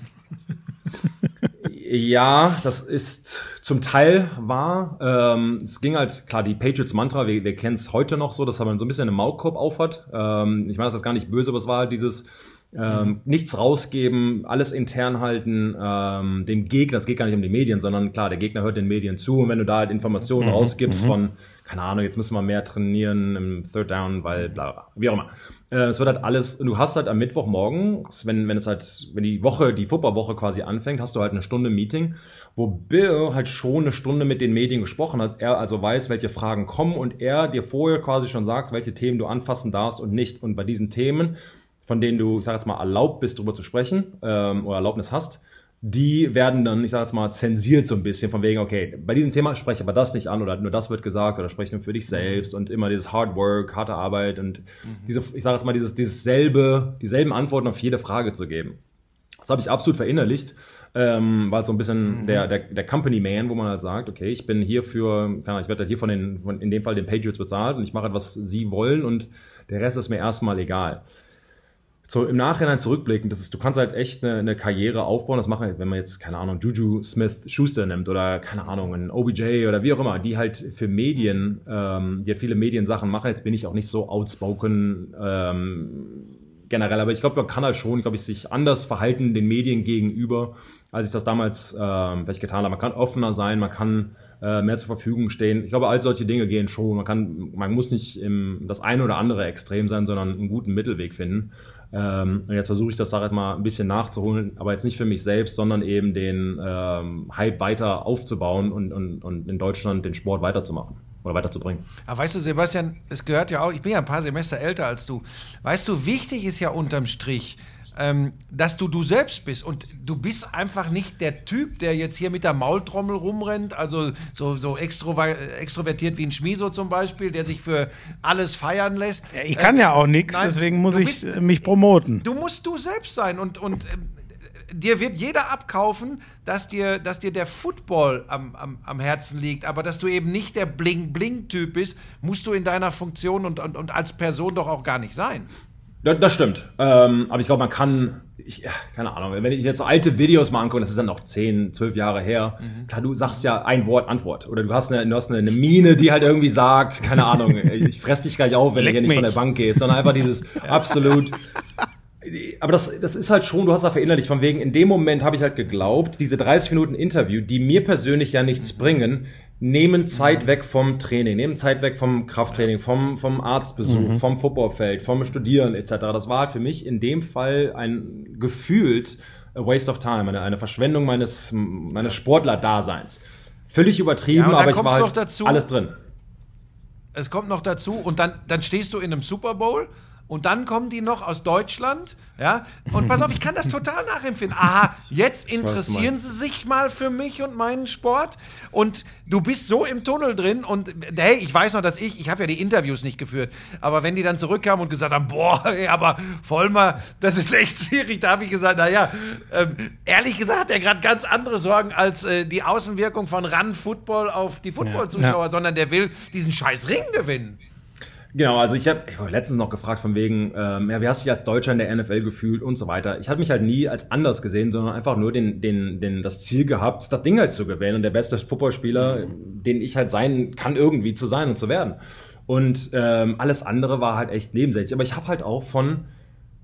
S4: Ja, das ist zum Teil wahr. Ähm, es ging halt, klar, die Patriots-Mantra, wir, wir kennen es heute noch so, dass man so ein bisschen einen Maulkorb aufhat. Ähm, ich meine, das ist gar nicht böse, aber es war halt dieses ähm, nichts rausgeben, alles intern halten, ähm, dem Gegner, es geht gar nicht um die Medien, sondern klar, der Gegner hört den Medien zu und wenn du da halt Informationen rausgibst von, keine Ahnung, jetzt müssen wir mehr trainieren im Third Down, weil bla, bla wie auch immer. Äh, es wird halt alles, du hast halt am Mittwochmorgen, wenn, wenn es halt, wenn die Woche, die Footballwoche quasi anfängt, hast du halt eine Stunde Meeting, wo Bill halt schon eine Stunde mit den Medien gesprochen hat. Er also weiß, welche Fragen kommen und er dir vorher quasi schon sagt, welche Themen du anfassen darfst und nicht. Und bei diesen Themen, von denen du, ich sag jetzt mal, erlaubt bist, darüber zu sprechen, ähm, oder Erlaubnis hast, die werden dann, ich sage jetzt mal, zensiert so ein bisschen von wegen, okay, bei diesem Thema spreche aber das nicht an oder nur das wird gesagt oder spreche nur für dich selbst und immer dieses Hard Work, harte Arbeit und diese, ich sage jetzt mal, dieses, dieses selbe, dieselben Antworten auf jede Frage zu geben. Das habe ich absolut verinnerlicht, ähm, weil so ein bisschen der, der, der Company Man, wo man halt sagt, okay, ich bin hier für, Ahnung, ich werde halt hier von den, von, in dem Fall den Patriots bezahlt und ich mache halt, was sie wollen und der Rest ist mir erstmal egal so im Nachhinein zurückblicken, das ist, du kannst halt echt eine, eine Karriere aufbauen. Das machen, wenn man jetzt, keine Ahnung, Juju Smith Schuster nimmt oder keine Ahnung, ein OBJ oder wie auch immer, die halt für Medien, ähm, die halt viele Mediensachen machen. Jetzt bin ich auch nicht so outspoken ähm, generell, aber ich glaube, man kann halt schon, glaube ich, sich anders verhalten den Medien gegenüber, als ich das damals ähm, vielleicht getan habe. Man kann offener sein, man kann äh, mehr zur Verfügung stehen. Ich glaube, all solche Dinge gehen schon. Man kann, man muss nicht im, das eine oder andere Extrem sein, sondern einen guten Mittelweg finden. Ähm, und jetzt versuche ich das, sag ich mal, ein bisschen nachzuholen, aber jetzt nicht für mich selbst, sondern eben den ähm, Hype weiter aufzubauen und, und, und in Deutschland den Sport weiterzumachen oder weiterzubringen.
S1: Aber weißt du, Sebastian, es gehört ja auch, ich bin ja ein paar Semester älter als du. Weißt du, wichtig ist ja unterm Strich, ähm, dass du du selbst bist. Und du bist einfach nicht der Typ, der jetzt hier mit der Maultrommel rumrennt, also so, so extrovertiert wie ein Schmieso zum Beispiel, der sich für alles feiern lässt.
S2: Ja, ich kann äh, ja auch nichts, deswegen muss ich bist, mich promoten.
S1: Du musst du selbst sein und, und äh, dir wird jeder abkaufen, dass dir, dass dir der Football am, am, am Herzen liegt, aber dass du eben nicht der Bling-Bling-Typ bist, musst du in deiner Funktion und, und, und als Person doch auch gar nicht sein.
S4: Das, das stimmt. Ähm, aber ich glaube, man kann, ich, keine Ahnung, wenn ich jetzt so alte Videos mal angucke, das ist dann noch 10, 12 Jahre her, mhm. klar, du sagst ja ein Wort Antwort. Oder du hast eine, du hast eine, eine Mine, die halt irgendwie sagt, keine Ahnung, ich fress dich gar nicht auf, wenn Leck du hier nicht mich. von der Bank gehst, sondern einfach dieses absolut. Aber das, das ist halt schon, du hast da verinnerlicht, von wegen, in dem Moment habe ich halt geglaubt, diese 30 Minuten Interview, die mir persönlich ja nichts bringen, nehmen Zeit weg vom Training, nehmen Zeit weg vom Krafttraining, vom, vom Arztbesuch, mhm. vom Footballfeld, vom Studieren etc. Das war halt für mich in dem Fall ein gefühlt a waste of time, eine, eine Verschwendung meines, meines Sportler-Daseins. Völlig übertrieben, ja, aber ich war halt dazu, alles drin.
S1: Es kommt noch dazu und dann, dann stehst du in einem Super Bowl und dann kommen die noch aus Deutschland, ja. Und pass auf, ich kann das total nachempfinden. Aha, jetzt interessieren sie sich mal für mich und meinen Sport. Und du bist so im Tunnel drin und hey, ich weiß noch, dass ich, ich habe ja die Interviews nicht geführt, aber wenn die dann zurückkamen und gesagt haben, boah, ey, aber Vollmer, das ist echt schwierig, da habe ich gesagt, naja, ähm, ehrlich gesagt hat er gerade ganz andere Sorgen als äh, die Außenwirkung von Run Football auf die Football-Zuschauer, ja, ja. sondern der will diesen scheiß Ring gewinnen.
S4: Genau, also ich habe letztens noch gefragt von wegen, ähm, ja, wie hast du dich als Deutscher in der NFL gefühlt und so weiter. Ich habe mich halt nie als anders gesehen, sondern einfach nur den, den, den, das Ziel gehabt, das Ding halt zu gewinnen und der beste Footballspieler, mhm. den ich halt sein kann, irgendwie zu sein und zu werden. Und ähm, alles andere war halt echt nebensächlich. Aber ich habe halt auch von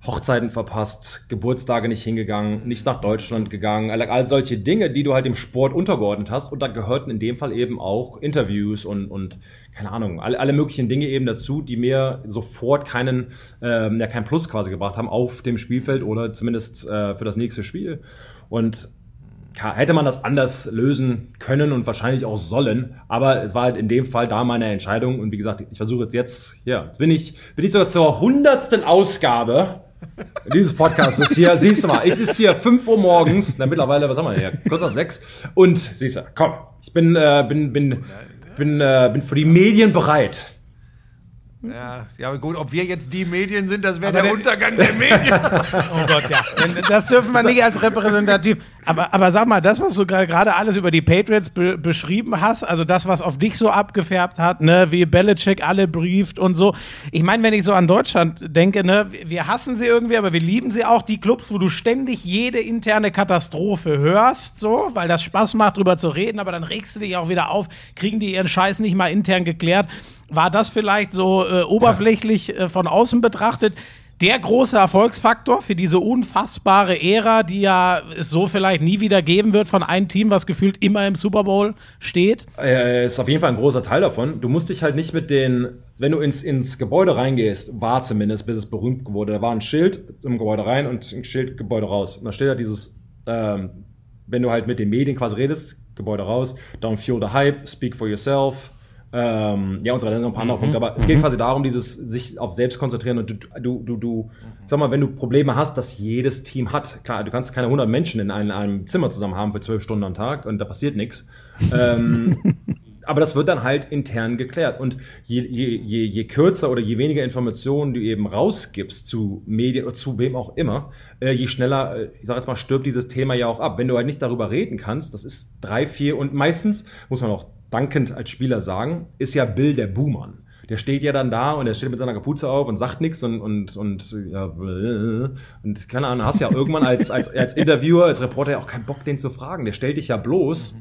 S4: Hochzeiten verpasst, Geburtstage nicht hingegangen, nicht nach Deutschland gegangen, all, solche Dinge, die du halt im Sport untergeordnet hast. Und da gehörten in dem Fall eben auch Interviews und, und keine Ahnung, alle, alle möglichen Dinge eben dazu, die mir sofort keinen, ähm, ja, kein Plus quasi gebracht haben auf dem Spielfeld oder zumindest äh, für das nächste Spiel. Und ja, hätte man das anders lösen können und wahrscheinlich auch sollen, aber es war halt in dem Fall da meine Entscheidung und wie gesagt, ich versuche jetzt jetzt, ja, jetzt bin ich, bin ich sogar zur hundertsten Ausgabe dieses Podcast ist hier, siehst du mal, es ist hier 5 Uhr morgens, na mittlerweile, was haben wir hier, kurz nach 6 und siehst du, komm, ich bin, äh, bin, bin, bin, äh, bin für die Medien bereit.
S1: Ja, ja, gut, ob wir jetzt die Medien sind, das wäre der, der, Untergang der Medien.
S2: oh Gott, ja. Das dürfen wir nicht als repräsentativ. Aber, aber sag mal, das, was du gerade alles über die Patriots be beschrieben hast, also das, was auf dich so abgefärbt hat, ne, wie Belichick alle brieft und so. Ich meine, wenn ich so an Deutschland denke, ne, wir hassen sie irgendwie, aber wir lieben sie auch, die Clubs, wo du ständig jede interne Katastrophe hörst, so, weil das Spaß macht, drüber zu reden, aber dann regst du dich auch wieder auf, kriegen die ihren Scheiß nicht mal intern geklärt war das vielleicht so äh, oberflächlich äh, von außen betrachtet der große Erfolgsfaktor für diese unfassbare Ära, die ja es so vielleicht nie wieder geben wird von einem Team, was gefühlt immer im Super Bowl steht?
S4: Äh, ist auf jeden Fall ein großer Teil davon. Du musst dich halt nicht mit den, wenn du ins, ins Gebäude reingehst, war zumindest, bis es berühmt wurde, da war ein Schild im Gebäude rein und ein Schild Gebäude raus. Und da steht ja dieses, ähm, wenn du halt mit den Medien quasi redest, Gebäude raus, don't fuel the hype, speak for yourself, Ähm, ja, und so weiter, noch ein paar andere Punkte. Aber es geht quasi darum, dieses sich auf selbst konzentrieren und du, du, du, du sag mal, wenn du Probleme hast, dass jedes Team hat, klar, du kannst keine 100 Menschen in einem, einem Zimmer zusammen haben für zwölf Stunden am Tag und da passiert nichts. Ähm, aber das wird dann halt intern geklärt. Und je, je, je, je kürzer oder je weniger Informationen du eben rausgibst zu Medien oder zu wem auch immer, äh, je schneller, äh, ich sag jetzt mal, stirbt dieses Thema ja auch ab. Wenn du halt nicht darüber reden kannst, das ist drei, vier und meistens, muss man auch dankend als Spieler sagen, ist ja Bill der Buhmann. Der steht ja dann da und er steht mit seiner Kapuze auf und sagt nichts und, und, und, ja, und keine Ahnung, hast ja irgendwann als, als, als Interviewer, als Reporter ja auch keinen Bock, den zu fragen. Der stellt dich ja bloß,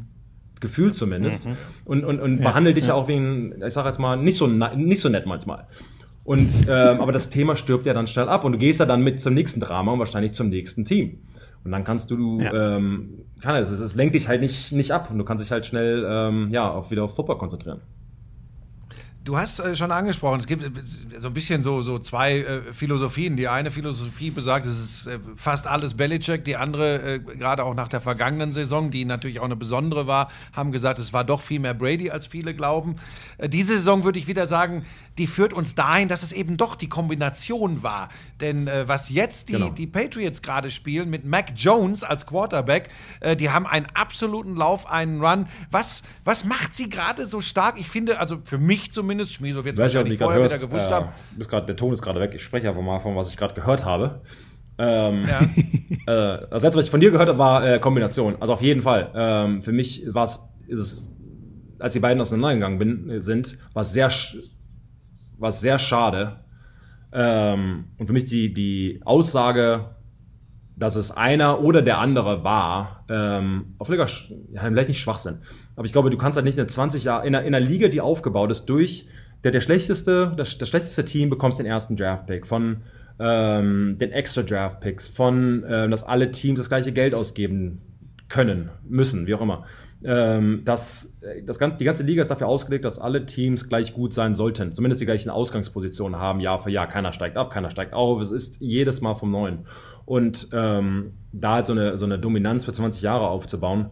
S4: Gefühl zumindest,
S2: Mhm.
S4: und, und, und behandelt dich ja auch wie ein, ich sag jetzt mal, nicht so, nicht so nett manchmal. Und, ähm, aber das Thema stirbt ja dann schnell ab und du gehst ja dann mit zum nächsten Drama und wahrscheinlich zum nächsten Team. Und dann kannst du,
S2: Ja.
S4: ähm, kann es, es lenkt dich halt nicht, nicht ab und du kannst dich halt schnell, ähm, ja, auf, wieder auf Football konzentrieren.
S1: Du hast äh, schon angesprochen, es gibt äh, so ein bisschen so, so zwei äh, Philosophien. Die eine Philosophie besagt, es ist äh, fast alles Belichick. Die andere, äh, gerade auch nach der vergangenen Saison, die natürlich auch eine besondere war, haben gesagt, es war doch viel mehr Brady, als viele glauben. Äh, diese Saison würde ich wieder sagen, die führt uns dahin, dass es eben doch die Kombination war. Denn äh, was jetzt die,
S4: Genau.
S1: die Patriots gerade spielen mit Mac Jones als Quarterback, äh, die haben einen absoluten Lauf, einen Run. Was, was macht sie gerade so stark? Ich finde, also für mich zumindest, Schmieso wird es wahrscheinlich vorher
S4: hörst,
S1: wieder gewusst
S4: äh,
S1: haben.
S4: grad, der Ton ist gerade weg. Ich spreche einfach mal von, was ich gerade gehört habe. Ähm,
S1: Ja.
S4: äh, das letzte, was ich von dir gehört habe, war äh, Kombination. Also auf jeden Fall. Ähm, für mich war es, als die beiden auseinandergegangen bin, äh, sind, war es sehr, war sehr schade. Ähm, und für mich die, die Aussage, dass es einer oder der andere war, ähm, auf Liga, ja, vielleicht nicht Schwachsinn. Aber ich glaube, du kannst halt nicht in 20 Jahren, in einer, in einer Liga, die aufgebaut ist, durch der, der schlechteste, das, das schlechteste Team bekommst den ersten Draft-Pick von ähm, den extra Draft-Picks, von, ähm, dass alle Teams das gleiche Geld ausgeben können, müssen, wie auch immer. Ähm, das, äh, das, die ganze Liga ist dafür ausgelegt, dass alle Teams gleich gut sein sollten. Zumindest die gleichen Ausgangspositionen haben, Jahr für Jahr. Keiner steigt ab, keiner steigt auf. Es ist jedes Mal vom Neuen. Und ähm, da halt so eine, so eine Dominanz für 20 Jahre aufzubauen,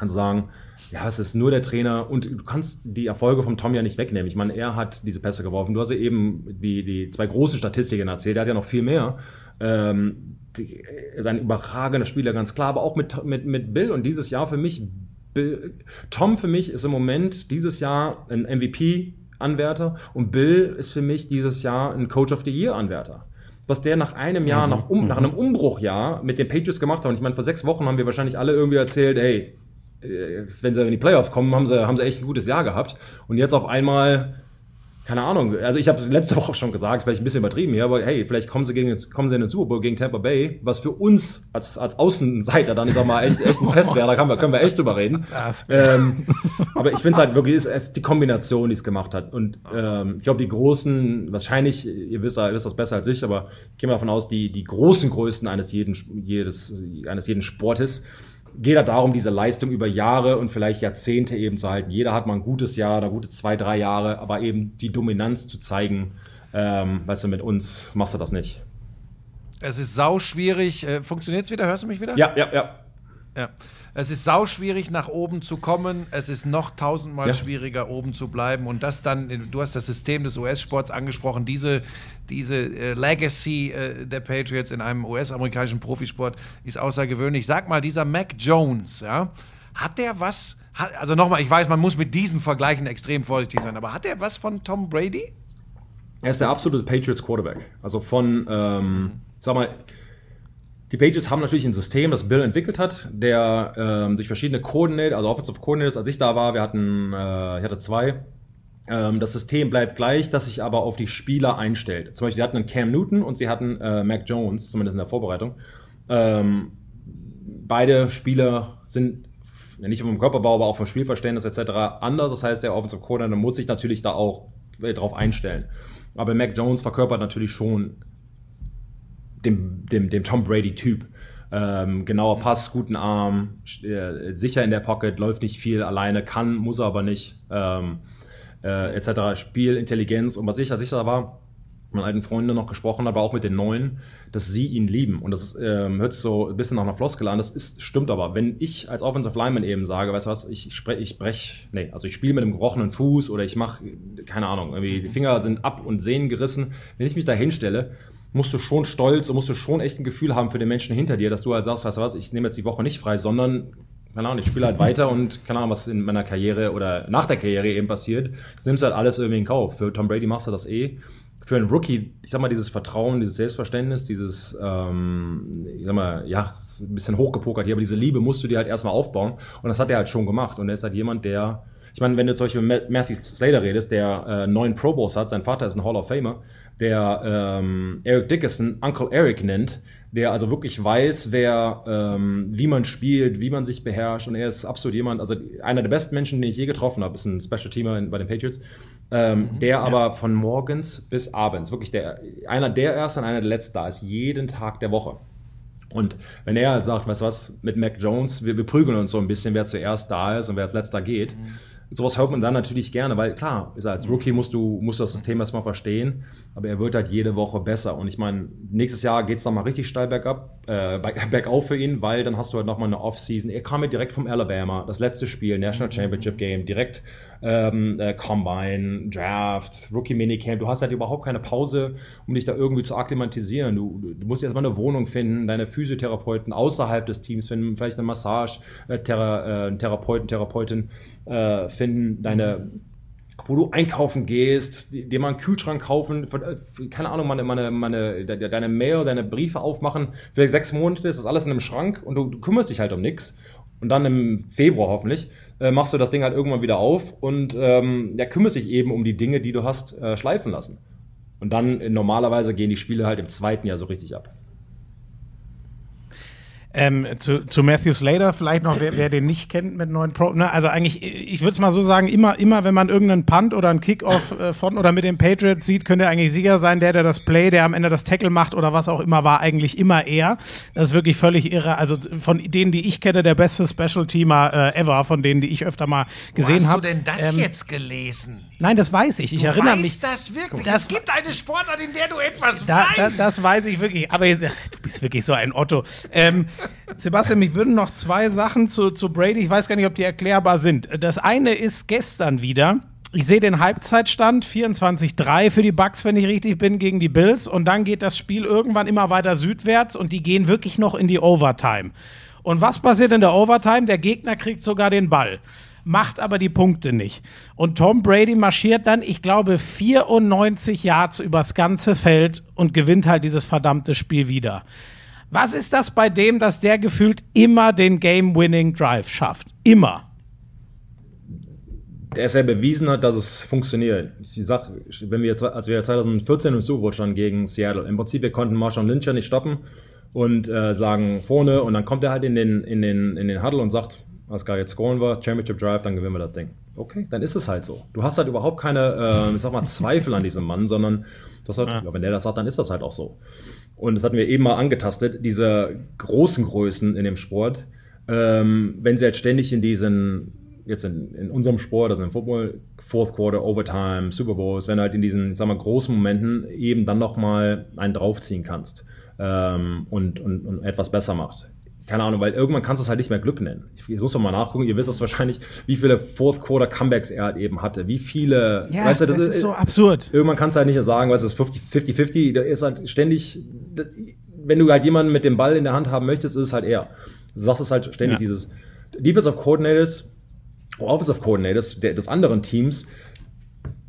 S4: und sagen, ja, es ist nur der Trainer und du kannst die Erfolge vom Tom ja nicht wegnehmen. Ich meine, er hat diese Pässe geworfen. Du hast ja eben die, die zwei großen Statistiken erzählt, er hat ja noch viel mehr. Ähm, die, er ist ein überragender Spieler, ganz klar, aber auch mit, mit, mit Bill und dieses Jahr für mich, Tom für mich ist im Moment dieses Jahr ein MVP-Anwärter und Bill ist für mich dieses Jahr ein Coach of the Year-Anwärter was der nach einem Jahr, nach, um, nach einem Umbruchjahr mit den Patriots gemacht hat. Und ich meine, vor sechs Wochen haben wir wahrscheinlich alle irgendwie erzählt, hey, äh, wenn sie in die Playoffs kommen, haben sie, haben sie echt ein gutes Jahr gehabt. Und jetzt auf einmal, keine Ahnung, also ich habe letzte Woche schon gesagt, vielleicht ein bisschen übertrieben hier, aber hey, vielleicht kommen sie, gegen, kommen sie in den Super Bowl gegen Tampa Bay, was für uns als, als Außenseiter dann, ich sag mal, echt, echt ein Fest wäre, da können wir, können wir echt drüber reden. Ähm, aber ich finde es halt wirklich, es ist die Kombination, die es gemacht hat. Und ähm, ich glaube, die großen, wahrscheinlich, ihr wisst, ihr wisst das besser als ich, aber ich gehe mal davon aus, die, die großen Größen eines jeden, jedes, eines jeden Sportes, geht da darum, diese Leistung über Jahre und vielleicht Jahrzehnte eben zu halten. Jeder hat mal ein gutes Jahr, oder gute zwei, drei Jahre, aber eben die Dominanz zu zeigen, ähm, weißt du, mit uns machst du das nicht.
S1: Es ist sau schwierig. Äh, Funktioniert es wieder? Hörst du mich wieder?
S4: Ja, ja, ja.
S1: Ja. Es ist sau schwierig, nach oben zu kommen. Es ist noch tausendmal
S4: Ja.
S1: schwieriger, oben zu bleiben. Und das dann, du hast das System des US-Sports angesprochen, diese, diese äh, Legacy äh, der Patriots in einem US-amerikanischen Profisport ist außergewöhnlich. Sag mal, dieser Mac Jones, ja, hat der was, hat, also nochmal, ich weiß, man muss mit diesen Vergleichen extrem vorsichtig sein, aber hat der was von Tom Brady?
S4: Er ist der absolute Patriots Quarterback. Also von, ähm, sag mal, die Patriots haben natürlich ein System, das Bill entwickelt hat, der ähm, durch verschiedene Coordinator, also Offensive Coordinators, als ich da war, wir hatten, äh, ich hatte zwei. Ähm, das System bleibt gleich, das sich aber auf die Spieler einstellt. Zum Beispiel, sie hatten einen Cam Newton und sie hatten äh, Mac Jones, zumindest in der Vorbereitung. Ähm, beide Spieler sind nicht vom Körperbau, aber auch vom Spielverständnis etc. anders. Das heißt, der Offensive Coordinator muss sich natürlich da auch äh, drauf einstellen. Aber Mac Jones verkörpert natürlich schon dem, dem, dem Tom Brady-Typ. Ähm, genauer Pass, guten Arm, äh, sicher in der Pocket, läuft nicht viel alleine, kann, muss er aber nicht, ähm, äh, etc. Spielintelligenz und was sicher sicher war, meinen alten Freunden noch gesprochen, aber auch mit den neuen, dass sie ihn lieben. Und das ist, ähm, hört sich so ein bisschen nach einer Floskel an. Das ist, stimmt aber. Wenn ich als Offensive Lineman eben sage, weißt du was, ich spreche, ich brech, nee, also ich spiele mit einem gebrochenen Fuß oder ich mache, keine Ahnung, irgendwie die Finger sind ab und Sehnen gerissen. Wenn ich mich da hinstelle, musst du schon stolz und musst du schon echt ein Gefühl haben für den Menschen hinter dir, dass du halt sagst, weißt du was, ich nehme jetzt die Woche nicht frei, sondern keine Ahnung, ich spiele halt weiter und keine Ahnung, was in meiner Karriere oder nach der Karriere eben passiert. Das nimmst du halt alles irgendwie in Kauf. Für Tom Brady machst du das eh für einen Rookie, ich sag mal, dieses Vertrauen, dieses Selbstverständnis, dieses, ähm, ich sag mal, ja, ist ein bisschen hochgepokert hier, aber diese Liebe musst du dir halt erstmal aufbauen. Und das hat er halt schon gemacht. Und er ist halt jemand, der, ich meine, wenn du zum Beispiel mit Matthew Slater redest, der äh, neun Pro Bowls hat, sein Vater ist ein Hall of Famer, der ähm, Eric Dickerson Uncle Eric nennt, der also wirklich weiß, wer, ähm, wie man spielt, wie man sich beherrscht. Und er ist absolut jemand, also einer der besten Menschen, den ich je getroffen habe, ist ein Special Teamer bei den Patriots, ähm, mhm, der ja. aber von morgens bis abends, wirklich der, einer der erste und einer der letzten da ist, jeden Tag der Woche. Und wenn er halt sagt, weißt du was, mit Mac Jones, wir, wir prügeln uns so ein bisschen, wer zuerst da ist und wer als letzter geht, mhm sowas hört man dann natürlich gerne, weil klar, als Rookie musst du, musst du das System erstmal verstehen, aber er wird halt jede Woche besser. Und ich meine, nächstes Jahr geht es nochmal richtig steil bergab, äh, bergauf für ihn, weil dann hast du halt nochmal eine Off-Season. Er kam ja direkt vom Alabama, das letzte Spiel, National Championship Game, direkt ähm, äh, Combine, Draft, Rookie Minicamp. Du hast halt überhaupt keine Pause, um dich da irgendwie zu akklimatisieren. Du, du musst erstmal eine Wohnung finden, deine Physiotherapeuten außerhalb des Teams finden, vielleicht eine Massage, äh, Thera, äh, Therapeuten, Therapeutin äh, finden, deine wo du einkaufen gehst, dir mal einen Kühlschrank kaufen, äh, keine Ahnung, meine, meine, meine, deine Mail, deine Briefe aufmachen, vielleicht sechs Monate ist das alles in einem Schrank und du, du kümmerst dich halt um nichts. Und dann im Februar hoffentlich äh, machst du das Ding halt irgendwann wieder auf und ähm, ja, kümmerst dich eben um die Dinge, die du hast äh, schleifen lassen. Und dann äh, normalerweise gehen die Spiele halt im zweiten Jahr so richtig ab.
S2: Ähm, zu, zu Matthew Slater vielleicht noch, wer, wer den nicht kennt mit neuen Pro. Ne? Also eigentlich, ich würde es mal so sagen, immer, immer wenn man irgendeinen Punt oder einen Kickoff äh, von oder mit den Patriots sieht, könnte er eigentlich Sieger sein. Der, der das Play, der am Ende das Tackle macht oder was auch immer, war eigentlich immer er. Das ist wirklich völlig irre. Also von denen, die ich kenne, der beste Special-Teamer äh, ever, von denen, die ich öfter mal gesehen habe.
S1: Hast hab. du denn das ähm, jetzt gelesen?
S2: Nein, das weiß ich. Ich
S1: du
S2: erinnere
S1: weißt
S2: mich.
S1: das wirklich? Das es gibt eine Sportart, in der du etwas
S2: da,
S1: weißt.
S2: Da, das weiß ich wirklich. Aber jetzt, du bist wirklich so ein Otto. Ähm, Sebastian, mich würden noch zwei Sachen zu, zu Brady. Ich weiß gar nicht, ob die erklärbar sind. Das eine ist gestern wieder. Ich sehe den Halbzeitstand 24-3 für die Bucks, wenn ich richtig bin, gegen die Bills. Und dann geht das Spiel irgendwann immer weiter südwärts und die gehen wirklich noch in die Overtime. Und was passiert in der Overtime? Der Gegner kriegt sogar den Ball macht aber die Punkte nicht. Und Tom Brady marschiert dann, ich glaube, 94 Yards übers ganze Feld und gewinnt halt dieses verdammte Spiel wieder. Was ist das bei dem, dass der gefühlt immer den Game-Winning-Drive schafft? Immer.
S4: Der es ja bewiesen hat, dass es funktioniert. Ich sag, wenn wir, als wir 2014 im Super Bowl standen gegen Seattle, im Prinzip, wir konnten Marshall Lynch ja nicht stoppen und äh, sagen vorne und dann kommt er halt in den, in den, in den Huddle und sagt, was gar jetzt scoren wir, Championship Drive, dann gewinnen wir das Ding. Okay, dann ist es halt so. Du hast halt überhaupt keine, äh, ich sag mal, Zweifel an diesem Mann, sondern das hat, ja. wenn der das sagt, dann ist das halt auch so. Und das hatten wir eben mal angetastet, diese großen Größen in dem Sport, ähm, wenn sie halt ständig in diesen, jetzt in, in unserem Sport, also im Football, Fourth Quarter, Overtime, Super Bowls, wenn du halt in diesen, sag mal, großen Momenten eben dann nochmal einen draufziehen kannst ähm, und, und, und etwas besser machst keine Ahnung, weil irgendwann kannst du es halt nicht mehr Glück nennen. Ich, muss mal nachgucken, ihr wisst es wahrscheinlich, wie viele Fourth Quarter Comebacks er halt eben hatte, wie viele,
S2: ja, weißt du, das, das ist, ist, so absurd.
S4: Irgendwann kannst du halt nicht mehr sagen, weißt du, das ist 50-50, da ist halt ständig, wenn du halt jemanden mit dem Ball in der Hand haben möchtest, ist es halt er. Du sagst es halt ständig ja. dieses Defensive Coordinators, Offensive Coordinators des anderen Teams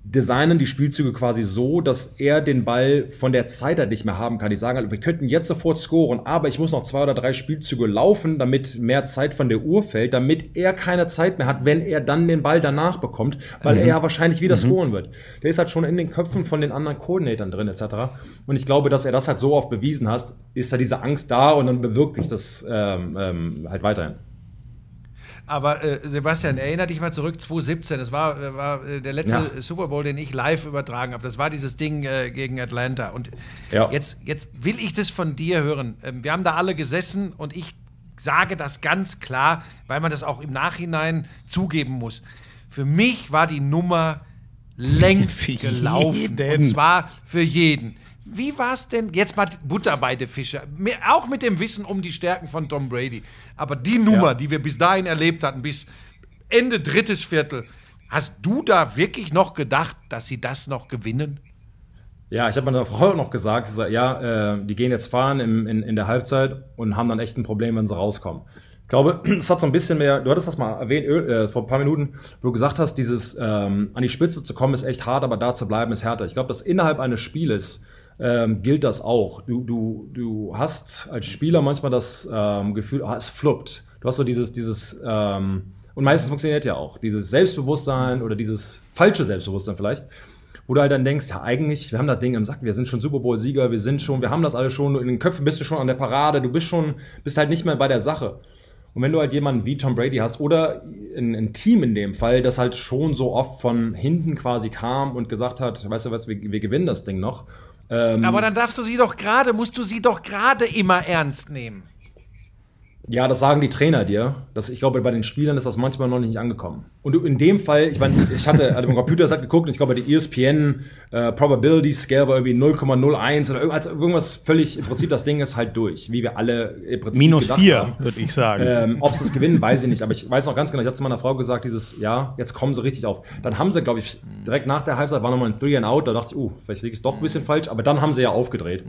S4: designen die Spielzüge quasi so, dass er den Ball von der Zeit halt nicht mehr haben kann. Die sagen halt, wir könnten jetzt sofort scoren, aber ich muss noch zwei oder drei Spielzüge laufen, damit mehr Zeit von der Uhr fällt, damit er keine Zeit mehr hat, wenn er dann den Ball danach bekommt, weil mhm. er wahrscheinlich wieder mhm. scoren wird. Der ist halt schon in den Köpfen von den anderen Koordinatoren drin etc. Und ich glaube, dass er das halt so oft bewiesen hat, ist halt diese Angst da und dann bewirkt sich das ähm, ähm, halt weiterhin.
S1: Aber äh, Sebastian, erinnere dich mal zurück, 2017, das war, äh, war äh, der letzte ja. Super Bowl, den ich live übertragen habe. Das war dieses Ding äh, gegen Atlanta. Und ja. jetzt, jetzt will ich das von dir hören. Ähm, wir haben da alle gesessen und ich sage das ganz klar, weil man das auch im Nachhinein zugeben muss. Für mich war die Nummer längst gelaufen.
S2: jeden.
S1: Und zwar für jeden. Wie war es denn, jetzt mal Butter bei den Fischer, Mir- auch mit dem Wissen um die Stärken von Tom Brady, aber die Nummer, die wir bis dahin erlebt hatten, bis Ende drittes Viertel, hast du da wirklich noch gedacht, dass sie das noch gewinnen?
S4: Ja, ich habe meiner Frau noch gesagt, ja, äh, die gehen jetzt fahren im, in, in der Halbzeit und haben dann echt ein Problem, wenn sie rauskommen. Ich glaube, es hat so ein bisschen mehr, du hattest das mal erwähnt äh, vor ein paar Minuten, wo du gesagt hast, dieses ähm, an die Spitze zu kommen ist echt hart, aber da zu bleiben ist härter. Ich glaube, dass innerhalb eines Spieles ähm, gilt das auch. Du, du, du hast als Spieler manchmal das ähm, Gefühl, ah, es fluppt. Du hast so dieses, dieses, ähm, und meistens funktioniert ja auch, dieses Selbstbewusstsein oder dieses falsche Selbstbewusstsein vielleicht, wo du halt dann denkst, ja eigentlich, wir haben das Ding im Sack, wir sind schon Super Bowl-Sieger, wir sind schon, wir haben das alles schon, in den Köpfen bist du schon an der Parade, du bist schon, bist halt nicht mehr bei der Sache. Und wenn du halt jemanden wie Tom Brady hast oder ein, ein Team in dem Fall, das halt schon so oft von hinten quasi kam und gesagt hat, weißt du was, wir, wir gewinnen das Ding noch. Ähm,
S1: Aber dann darfst du sie doch gerade, musst du sie doch gerade immer ernst nehmen.
S4: Ja, das sagen die Trainer dir. Das, ich glaube, bei den Spielern ist das manchmal noch nicht angekommen. Und in dem Fall, ich meine, ich hatte, also mein Computer hat geguckt und ich glaube, die ESPN äh, Probability Scale war irgendwie 0,01 oder irgendwas, irgendwas völlig, im Prinzip das Ding ist halt durch, wie wir alle im Prinzip
S2: Minus vier, würde ich sagen.
S4: Ähm, Ob sie es gewinnen, weiß ich nicht. Aber ich weiß noch ganz genau, ich habe zu meiner Frau gesagt, dieses, ja, jetzt kommen sie richtig auf. Dann haben sie, glaube ich, direkt nach der Halbzeit war nochmal ein Three and Out. Da dachte ich, uh, vielleicht liege ich doch ein bisschen falsch. Aber dann haben sie ja aufgedreht.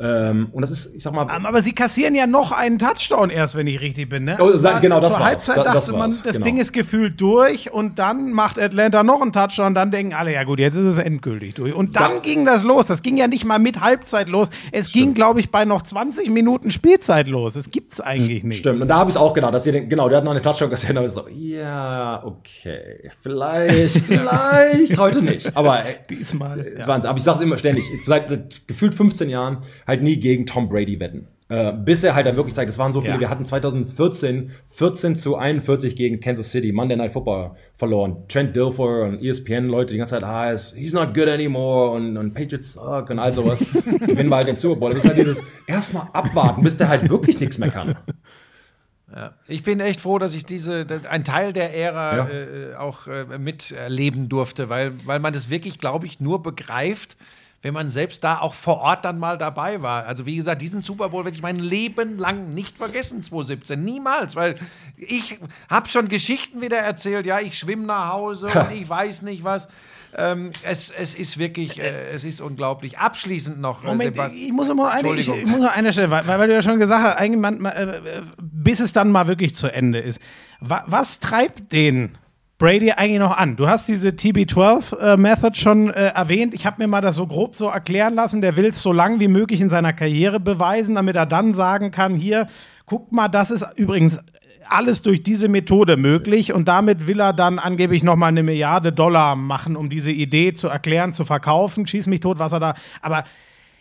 S4: Ähm, und das ist, ich sag mal,
S2: Ähm, Aber sie kassieren ja noch einen Touchdown erst, wenn ich richtig bin. Ne? Es war-
S4: genau, das
S2: Zur
S4: war's.
S2: Halbzeit
S4: Da- das
S2: dachte man, das
S4: genau.
S2: Ding ist gefühlt durch und dann macht Atlanta noch einen Touchdown. Dann denken alle, ja gut, jetzt ist es endgültig durch. Und dann
S4: Da-
S2: ging das los. Das ging ja nicht mal mit Halbzeit los. Es ging, glaube ich, bei noch 20 Minuten Spielzeit los. Das gibt's eigentlich nicht.
S4: Stimmt, und da habe ich auch gedacht, dass ihr den, genau, der hat noch eine Touchdown gesehen, aber ich so, ja, okay, vielleicht, vielleicht, heute nicht. Aber ey,
S2: Diesmal.
S4: es Wahnsinn. Aber ich sage es immer ständig, seit gefühlt 15 Jahren halt nie gegen Tom Brady wetten. Äh, bis er halt dann wirklich zeigt, es waren so viele,
S2: Ja.
S4: wir hatten 2014 14 zu 41 gegen Kansas City, Monday Night Football verloren. Trent Dilfer und ESPN-Leute die ganze Zeit, ah, es- he's not good anymore und, und Patriots suck und all sowas. Gewinnen wir halt den Super Bowl. Das ist halt dieses, erstmal abwarten, bis der halt wirklich nichts mehr kann.
S1: Ich bin echt froh, dass ich diese, ein Teil der Ära
S4: Ja.
S1: äh, auch äh, miterleben durfte, weil, weil man das wirklich, glaube ich, nur begreift, wenn man selbst da auch vor Ort dann mal dabei war. Also wie gesagt, diesen Super Bowl werde ich mein Leben lang nicht vergessen, 2017. Niemals, weil ich habe schon Geschichten wieder erzählt. Ja, ich schwimme nach Hause und ich weiß nicht was. Ähm, es, es ist wirklich, äh, es ist unglaublich. Abschließend noch, äh,
S2: Moment,
S1: Sebast-
S2: ich muss immer eine, ich, ich muss noch eine Stelle, weil, weil du ja schon gesagt hast, man, äh, äh, bis es dann mal wirklich zu Ende ist. Wa, was treibt den Brady eigentlich noch an? Du hast diese TB12-Method schon äh, erwähnt. Ich habe mir mal das so grob so erklären lassen. Der will es so lang wie möglich in seiner Karriere beweisen, damit er dann sagen kann: Hier, guck mal, das ist übrigens alles durch diese Methode möglich und damit will er dann angeblich noch mal eine Milliarde Dollar machen, um diese Idee zu erklären, zu verkaufen. Schieß mich tot, was er da. Aber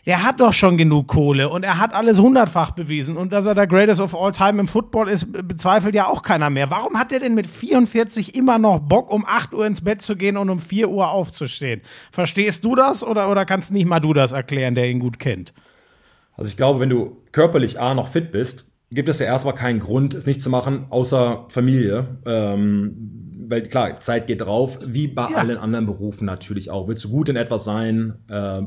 S2: er hat doch schon genug Kohle und er hat alles hundertfach bewiesen und dass er der Greatest of All Time im Football ist, be- bezweifelt ja auch keiner mehr. Warum hat er denn mit 44 immer noch Bock, um 8 Uhr ins Bett zu gehen und um 4 Uhr aufzustehen? Verstehst du das oder, oder kannst nicht mal du das erklären, der ihn gut kennt?
S4: Also ich glaube, wenn du körperlich A noch fit bist, gibt es ja erstmal keinen Grund, es nicht zu machen, außer Familie. Ähm, weil klar, Zeit geht drauf, wie bei
S2: Ja.
S4: allen anderen Berufen natürlich auch. Willst du gut in etwas sein? Äh,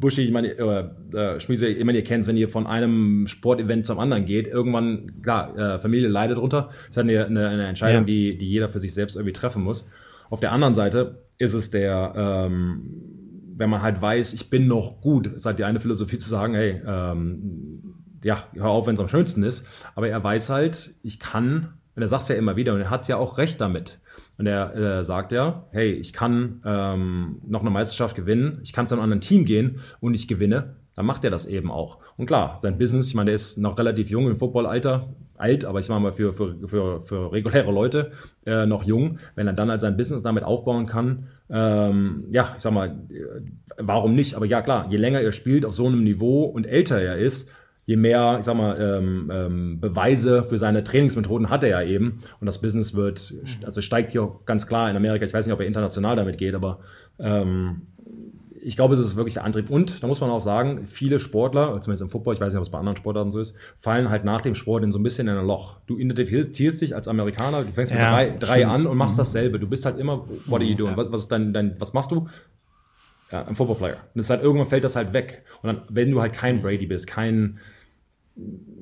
S4: Buschi, ich meine, äh, äh, Schmiese, ich meine, ihr kennt wenn ihr von einem Sportevent zum anderen geht, irgendwann, klar, äh, Familie leidet drunter. Das ist eine, eine, eine Entscheidung,
S2: Ja.
S4: die, die jeder für sich selbst irgendwie treffen muss. Auf der anderen Seite ist es der, ähm, wenn man halt weiß, ich bin noch gut, ist halt die eine Philosophie zu sagen, hey, ähm, ja, hör auf, wenn es am schönsten ist. Aber er weiß halt, ich kann, und er sagt es ja immer wieder, und er hat ja auch recht damit. Und er äh, sagt ja, hey, ich kann ähm, noch eine Meisterschaft gewinnen, ich kann zu einem anderen Team gehen und ich gewinne, dann macht er das eben auch. Und klar, sein Business, ich meine, der ist noch relativ jung im Footballalter, alt, aber ich meine mal für, für, für, für reguläre Leute äh, noch jung. Wenn er dann halt sein Business damit aufbauen kann, ähm, ja, ich sag mal, äh, warum nicht? Aber ja, klar, je länger er spielt auf so einem Niveau und älter er ist, je mehr, ich sag mal, ähm, ähm, Beweise für seine Trainingsmethoden hat er ja eben. Und das Business wird, also steigt hier ganz klar in Amerika. Ich weiß nicht, ob er international damit geht, aber ähm, ich glaube, es ist wirklich der Antrieb. Und da muss man auch sagen, viele Sportler, zumindest im Football, ich weiß nicht, ob es bei anderen Sportarten so ist, fallen halt nach dem Sport in so ein bisschen in ein Loch. Du identifizierst dich als Amerikaner, du fängst mit
S2: Ja,
S4: drei, drei an und machst dasselbe. Du bist halt immer, what are you doing? Was, was, ist dein, dein, was machst du? Ja, ein Football-Player. Und ist halt, irgendwann fällt das halt weg. Und dann, wenn du halt kein Brady bist, kein,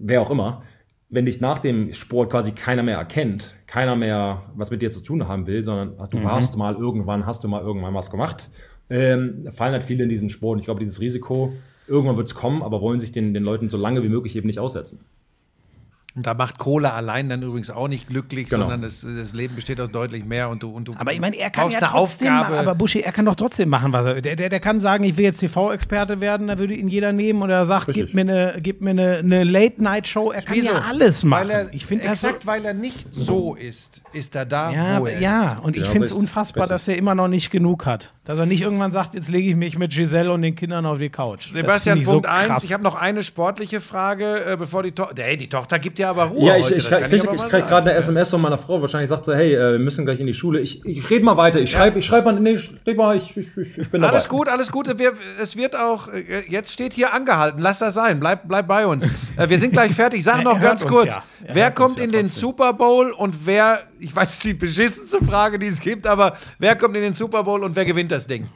S4: wer auch immer, wenn dich nach dem Sport quasi keiner mehr erkennt, keiner mehr was mit dir zu tun haben will, sondern du warst mal irgendwann, hast du mal irgendwann was gemacht, ähm, fallen halt viele in diesen Sport. Und ich glaube, dieses Risiko, irgendwann wird es kommen, aber wollen sich den, den Leuten so lange wie möglich eben nicht aussetzen.
S1: Und da macht Kohle allein dann übrigens auch nicht glücklich,
S4: Genau.
S1: sondern das, das Leben besteht aus deutlich mehr und du und du
S2: Aber ich meine, er kann ja trotzdem,
S1: Aufgabe.
S2: aber Buschi, er kann doch trotzdem machen, was er. Der, der, der kann sagen, ich will jetzt TV-Experte werden, da würde ihn jeder nehmen oder er sagt,
S4: Richtig.
S2: gib mir eine, gib mir eine, eine Late-Night-Show. Er kann
S1: Wieso?
S2: ja alles machen.
S1: Weil er,
S2: ich finde das so,
S1: exakt, weil er nicht so ist, ist er da,
S2: ja,
S1: wo er
S2: ja,
S1: ist.
S2: und ich
S4: Ja,
S2: finde es unfassbar,
S4: richtig.
S2: dass er immer noch nicht genug hat. Dass er nicht irgendwann sagt, jetzt lege ich mich mit Giselle und den Kindern auf die Couch.
S1: Sebastian,
S2: ich
S1: Punkt
S2: so
S1: 1.
S2: krass.
S1: Ich habe noch eine sportliche Frage, äh, bevor die Tochter. Hey, die Tochter gibt dir aber Ruhe.
S4: Ja, ich,
S1: heute,
S4: ich, krieg, ich, ich
S1: mal
S4: krieg gerade eine SMS von meiner Frau. Wahrscheinlich sagt sie, hey, äh, wir müssen gleich in die Schule. Ich, ich rede mal weiter. Ich schreibe, ich schreibe mal, nee, ich, red mal, ich, ich, ich, ich bin dabei.
S1: Alles gut, alles gut. Wir, es wird auch, äh, jetzt steht hier angehalten. Lass das sein. Bleib, bleib bei uns. Äh, Wir sind gleich fertig. Sag noch ganz kurz.
S2: ja. Er
S1: Wer kommt
S2: ja
S1: in den
S2: trotzdem.
S1: Super Bowl und wer, ich weiß, die beschissenste Frage, die es gibt, aber wer kommt in den Super Bowl und wer gewinnt das Ding?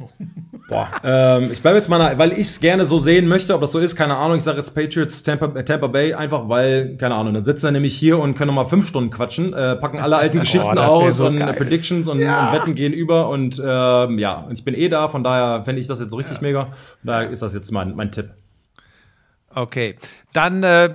S4: Boah, ähm, ich bleibe jetzt mal, weil ich es gerne so sehen möchte, ob das so ist, keine Ahnung. Ich sage jetzt Patriots, Tampa, äh, Tampa Bay, einfach weil, keine Ahnung, dann sitzen wir nämlich hier und können noch mal fünf Stunden quatschen, äh, packen alle alten Geschichten
S2: wär
S4: aus
S2: so
S4: und
S2: geil.
S4: äh, Predictions und, und Wetten gehen über und ähm, ja, ich bin eh da, von daher fände ich das jetzt so richtig mega. Da ist das jetzt mein, mein Tipp.
S1: Okay, dann äh,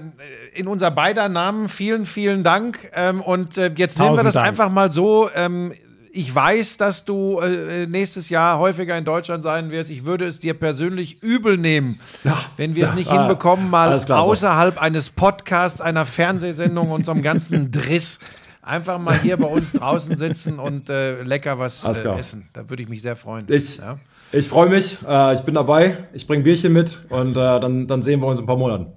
S1: in unser beider Namen vielen, vielen Dank. Ähm, und äh, jetzt nehmen wir das
S2: Dank.
S1: einfach mal so. Ähm, ich weiß, dass du äh, nächstes Jahr häufiger in Deutschland sein wirst. Ich würde es dir persönlich übel nehmen, wenn wir es nicht
S4: ah,
S1: hinbekommen, mal
S4: klar so.
S1: außerhalb eines Podcasts, einer Fernsehsendung und so einem ganzen Driss einfach mal hier bei uns draußen sitzen und äh, lecker was äh, essen. Da würde ich mich sehr freuen.
S4: Ich,
S1: Ja?
S4: Ich freue mich, äh, ich bin dabei, ich bringe Bierchen mit und äh, dann, dann sehen wir uns in ein paar Monaten.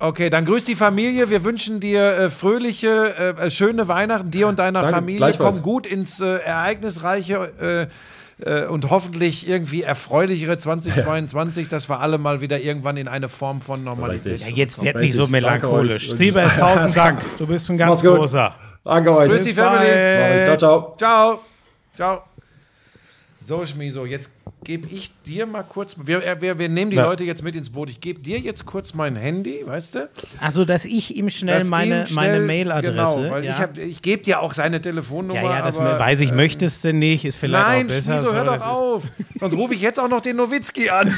S1: Okay, dann grüß die Familie. Wir wünschen dir äh, fröhliche, äh, schöne Weihnachten, dir und deiner
S4: Danke,
S1: Familie. Komm gut ins äh, ereignisreiche äh, äh, und hoffentlich irgendwie erfreulichere 2022, dass wir alle mal wieder irgendwann in eine Form von Normalität.
S2: Ja, jetzt wird
S4: Richtig,
S2: nicht so melancholisch. Siebers, tausend Dank. Du bist ein ganz großer.
S4: Danke euch.
S1: Grüß die
S2: Bis
S1: Family.
S4: Ciao, ciao.
S1: Ciao. Ciao. So, Schmiso, jetzt gebe ich dir mal kurz. Wir, äh, wir, wir nehmen die
S2: Ja.
S1: Leute jetzt mit ins Boot. Ich gebe dir jetzt kurz mein Handy, weißt du?
S2: Also, dass ich ihm schnell
S1: Dass
S2: meine,
S1: ihm schnell-
S2: meine Mailadresse.
S1: Genau, weil
S2: ja.
S1: ich, hab- ich gebe dir auch seine Telefonnummer.
S2: ja, ja, das
S1: aber,
S2: weiß ich,
S1: äh,
S2: möchtest du nicht, ist vielleicht
S1: Nein,
S2: auch besser.
S1: Hör
S2: so,
S1: doch
S2: das
S1: auf. Sonst rufe ich jetzt auch noch den Nowitzki an.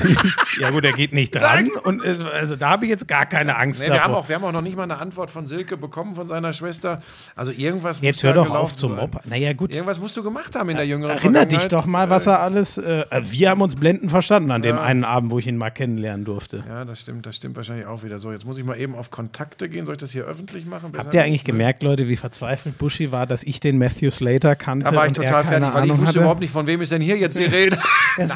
S2: Ja, gut, er geht nicht dran. Und es, also, da habe ich jetzt gar keine Angst
S1: Nee, wir, haben auch, wir haben auch noch nicht mal eine Antwort von Silke bekommen, von seiner Schwester. Also irgendwas
S2: Jetzt
S1: muss
S2: hör doch auf zum. Mob. Naja, gut.
S1: Irgendwas musst du gemacht haben in der jüngeren
S2: Erinner dich doch mal, was er alles. Äh, wir haben uns blendend verstanden an dem einen Abend, wo ich ihn mal kennenlernen durfte.
S1: Ja, das stimmt, das stimmt wahrscheinlich auch wieder so. Jetzt muss ich mal eben auf Kontakte gehen. Soll ich das hier öffentlich machen?
S2: Habt ihr eigentlich gemerkt, Leute, wie verzweifelt Bushy war, dass ich den Matthew Slater kannte?
S1: Da war ich
S2: und
S1: total fertig, weil ich
S2: Ahnung
S1: wusste
S2: hatte?
S1: überhaupt nicht, von wem ist denn hier jetzt die Rede. Nein!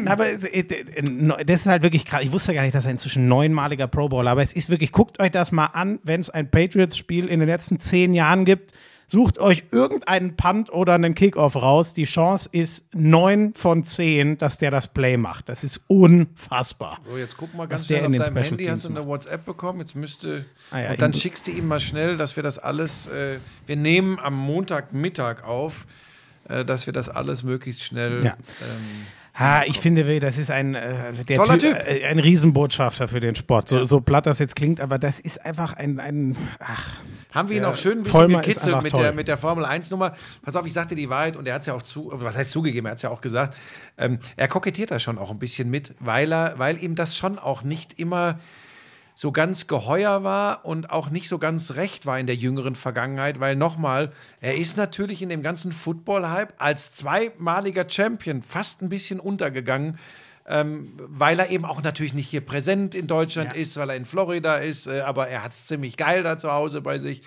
S2: Wird, aber äh, äh, das ist halt wirklich krass. Ich wusste gar nicht, dass er inzwischen neunmaliger Pro Bowler Aber es ist wirklich, guckt euch das mal an, wenn es ein Patriots-Spiel in den letzten zehn Jahren gibt. Sucht euch irgendeinen Punt oder einen Kickoff raus. Die Chance ist neun von zehn, dass der das Play macht. Das ist unfassbar.
S1: So, jetzt guck mal ganz schnell auf deinem
S2: Special
S1: Handy. Hast du
S2: Teams
S1: eine WhatsApp bekommen? Jetzt müsste.
S2: Ah ja,
S1: und dann schickst du ihm mal schnell, dass wir das alles. Äh, wir nehmen am Montagmittag auf, äh, dass wir das alles möglichst schnell.
S2: Ja.
S1: Ähm,
S2: Ha, ich finde, das ist ein, äh, der
S1: Toller
S2: Ty-
S1: Typ.
S2: Äh, ein Riesenbotschafter für den Sport. So, so platt das jetzt klingt, aber das ist einfach ein, ein ach,
S1: Haben wir ihn auch schön ein bisschen
S2: Vollmer
S1: gekitzelt mit
S2: toll.
S1: der, mit der Formel 1-Nummer. Pass auf, ich sagte die Wahrheit und er hat es ja auch zu, was heißt zugegeben, er hat es ja auch gesagt. Ähm, er kokettiert da schon auch ein bisschen mit, weil, er, weil ihm das schon auch nicht immer so ganz geheuer war und auch nicht so ganz recht war in der jüngeren Vergangenheit, weil nochmal, er ist natürlich in dem ganzen Football-Hype als zweimaliger Champion fast ein bisschen untergegangen. Ähm, weil er eben auch natürlich nicht hier präsent in Deutschland
S2: Ja.
S1: ist, weil er in Florida ist, äh, aber er hat es ziemlich geil da zu Hause bei sich.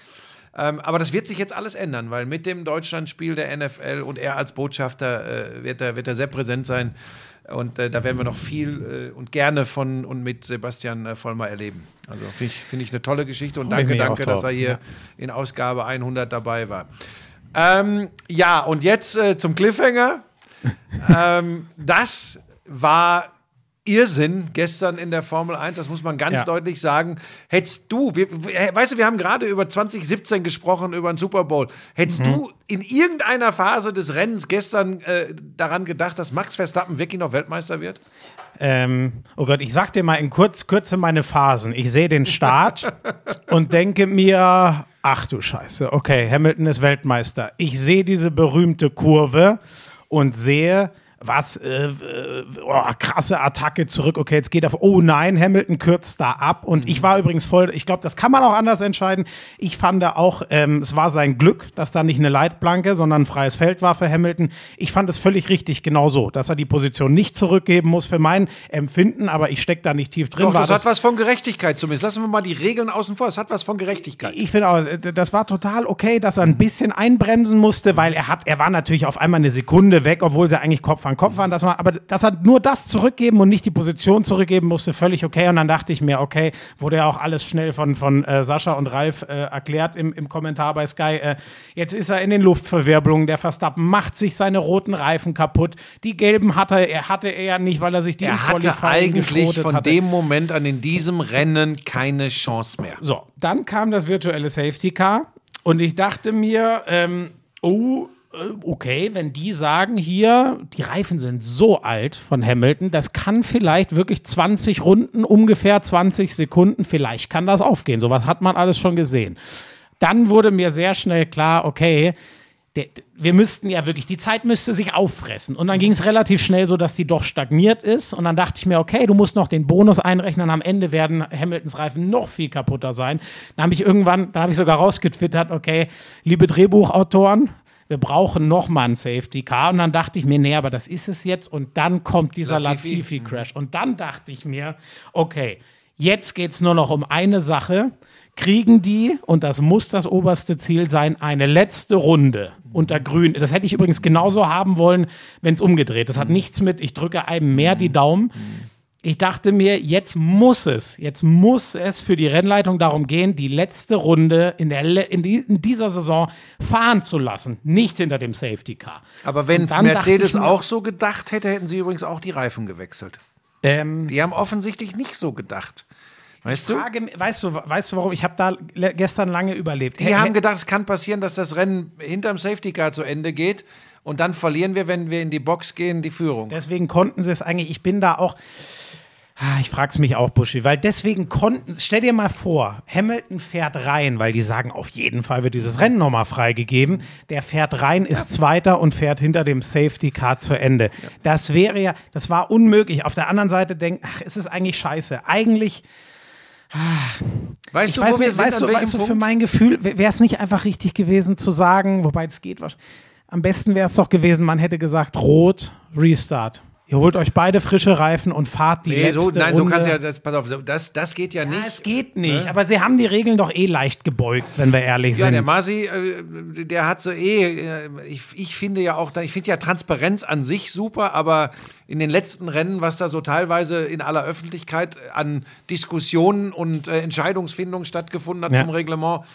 S1: Ähm, aber das wird sich jetzt alles ändern, weil mit dem Deutschlandspiel der NFL und er als Botschafter äh, wird, er, wird er sehr präsent sein. Und äh, da werden wir noch viel äh, und gerne von und mit Sebastian äh, Vollmer erleben. Also finde ich, find ich eine tolle Geschichte und
S2: Freu
S1: danke, danke, dass er hier
S2: ja.
S1: in Ausgabe 100 dabei war. Ähm, ja, und jetzt äh, zum Cliffhanger. ähm, das war Irrsinn gestern in der Formel 1, das muss man ganz
S2: Ja.
S1: deutlich sagen. Hättest du, wir, weißt du, wir haben gerade über 2017 gesprochen, über den Super Bowl. Hättest
S2: Mhm.
S1: du in irgendeiner Phase des Rennens gestern äh, daran gedacht, dass Max Verstappen wirklich noch Weltmeister wird?
S2: Ähm, oh Gott, ich sag dir mal in kurz, Kürze meine Phasen. Ich sehe den Start und denke mir, ach du Scheiße, okay, Hamilton ist Weltmeister. Ich sehe diese berühmte Kurve und sehe, was, äh, oh, krasse Attacke zurück. Okay, jetzt geht auf, oh nein, Hamilton kürzt da ab. Und ich war übrigens voll, ich glaube, das kann man auch anders entscheiden. Ich fand auch, ähm, es war sein Glück, dass da nicht eine Leitplanke, sondern ein freies Feld war für Hamilton. Ich fand es völlig richtig, genau so, dass er die Position nicht zurückgeben muss für mein Empfinden, aber ich stecke da nicht tief drin.
S1: Doch,
S2: war
S1: das, hat was von Gerechtigkeit zumindest. Lassen wir mal die Regeln außen vor. Das hat was von Gerechtigkeit.
S2: ich finde auch, äh, das war total okay, dass er ein bisschen einbremsen musste, weil er hat, er war natürlich auf einmal eine Sekunde weg, obwohl sie eigentlich Kopf an Kopf waren. Dass man, aber dass er nur das zurückgeben und nicht die Position zurückgeben musste, völlig okay. Und dann dachte ich mir, okay, wurde ja auch alles schnell von, von äh, Sascha und Ralf äh, erklärt im, im Kommentar bei Sky. Äh, jetzt ist er in den Luftverwirbelungen. Der Verstappen macht sich seine roten Reifen kaputt. Die gelben hatte er, hatte er ja nicht, weil er sich die
S1: er hatte eigentlich von
S2: hatte.
S1: dem Moment an in diesem Rennen keine Chance mehr.
S2: So, dann kam das virtuelle Safety Car und ich dachte mir, ähm, oh, okay, wenn die sagen hier, die Reifen sind so alt von Hamilton, das kann vielleicht wirklich 20 Runden, ungefähr 20 Sekunden, vielleicht kann das aufgehen. Sowas hat man alles schon gesehen. Dann wurde mir sehr schnell klar, okay, der, wir müssten ja wirklich, die Zeit müsste sich auffressen. Und dann ging es relativ schnell so, dass die doch stagniert ist. Und dann dachte ich mir, okay, du musst noch den Bonus einrechnen. Am Ende werden Hamiltons Reifen noch viel kaputter sein. Dann habe ich irgendwann, da habe ich sogar rausgetwittert, okay, liebe Drehbuchautoren, wir brauchen noch mal ein Safety Car. Und dann dachte ich mir, nee, aber das ist es jetzt. Und dann kommt dieser
S1: Latifi.
S2: Latifi-Crash. Und dann dachte ich mir, okay, jetzt geht es nur noch um eine Sache. Kriegen die, und das muss das oberste Ziel sein, eine letzte Runde unter Grün. Das hätte ich übrigens genauso haben wollen, wenn es umgedreht. Das hat nichts mit, ich drücke einem mehr die Daumen. Ich dachte mir, jetzt muss es, jetzt muss es für die Rennleitung darum gehen, die letzte Runde in, der, Le- in, die, in dieser Saison fahren zu lassen, nicht hinter dem Safety Car.
S1: Aber wenn Mercedes
S2: mir-
S1: auch so gedacht hätte, hätten sie übrigens auch die Reifen gewechselt.
S2: Ähm,
S1: Die haben offensichtlich nicht so gedacht. Weißt du?
S2: Frage, weißt du, weißt du, warum? Ich habe da gestern lange überlebt.
S1: Die haben gedacht, es kann passieren, dass das Rennen hinterm Safety Car zu Ende geht und dann verlieren wir, wenn wir in die Box gehen, die Führung.
S2: Deswegen konnten sie es eigentlich, ich bin da auch, Ah, ich frage es mich auch, Buschi, weil deswegen konnten, stell dir mal vor, Hamilton fährt rein, weil die sagen, auf jeden Fall wird dieses Rennen nochmal freigegeben. Der fährt rein, ist Zweiter und fährt hinter dem Safety Car zu Ende. Das wäre ja, das war unmöglich. Auf der anderen Seite denken, ach, es ist eigentlich scheiße. Eigentlich,
S1: Weißt
S2: ich
S1: du,
S2: weiß
S1: wo wir
S2: nicht,
S1: sind,
S2: weißt du, weißt du, für mein Gefühl, wäre es nicht einfach richtig gewesen zu sagen, wobei es geht wahrscheinlich. Am besten wäre es doch gewesen, man hätte gesagt, Rot, Restart. Ihr holt euch beide frische Reifen und fahrt die
S1: Nee,
S2: letzte
S1: so, nein,
S2: Runde.
S1: so kannst du ja, das, pass auf, das, das geht ja nicht.
S2: Ja, es geht nicht, aber sie haben die Regeln doch eh leicht gebeugt, wenn wir ehrlich
S1: Ja,
S2: sind.
S1: der Masi, äh, der hat so eh, äh, ich, ich finde ja auch, ich finde ja Transparenz an sich super, aber in den letzten Rennen, was da so teilweise in aller Öffentlichkeit an Diskussionen und äh, Entscheidungsfindungen stattgefunden hat
S2: Ja.
S1: zum Reglement,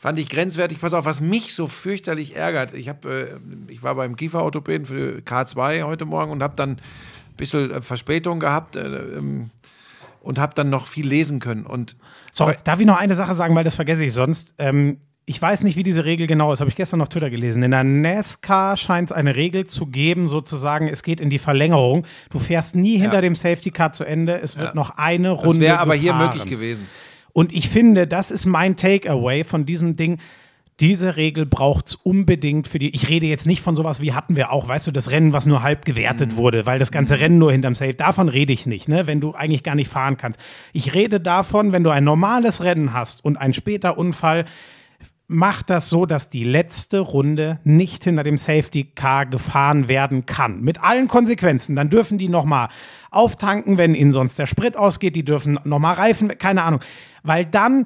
S1: fand ich grenzwertig. Pass auf, was mich so fürchterlich ärgert, ich, hab, äh, ich war beim Kieferorthopäden für K2 heute Morgen und habe dann ein bisschen äh, Verspätung gehabt äh, ähm, und habe dann noch viel lesen können. Und
S2: Sorry, darf ich noch eine Sache sagen, weil das vergesse ich sonst. Ähm, ich weiß nicht, wie diese Regel genau ist, habe ich gestern auf Twitter gelesen. In der NASCAR scheint es eine Regel zu geben, sozusagen, es geht in die Verlängerung. Du fährst nie hinter dem Safety Car zu Ende, es wird
S1: Ja.
S2: noch eine
S1: das
S2: Runde
S1: wäre aber hier
S2: gefahren.
S1: möglich gewesen.
S2: Und ich finde, das ist mein Takeaway von diesem Ding. Diese Regel braucht es unbedingt für die. Ich rede jetzt nicht von sowas wie hatten wir auch, weißt du, das Rennen, was nur halb gewertet wurde, weil das ganze Rennen nur hinterm Safe. Davon rede ich nicht, ne? wenn du eigentlich gar nicht fahren kannst. Ich rede davon, wenn du ein normales Rennen hast und ein später Unfall, macht das so, dass die letzte Runde nicht hinter dem Safety Car gefahren werden kann. Mit allen Konsequenzen. Dann dürfen die nochmal auftanken, wenn ihnen sonst der Sprit ausgeht. Die dürfen nochmal Reifen, keine Ahnung. Weil dann,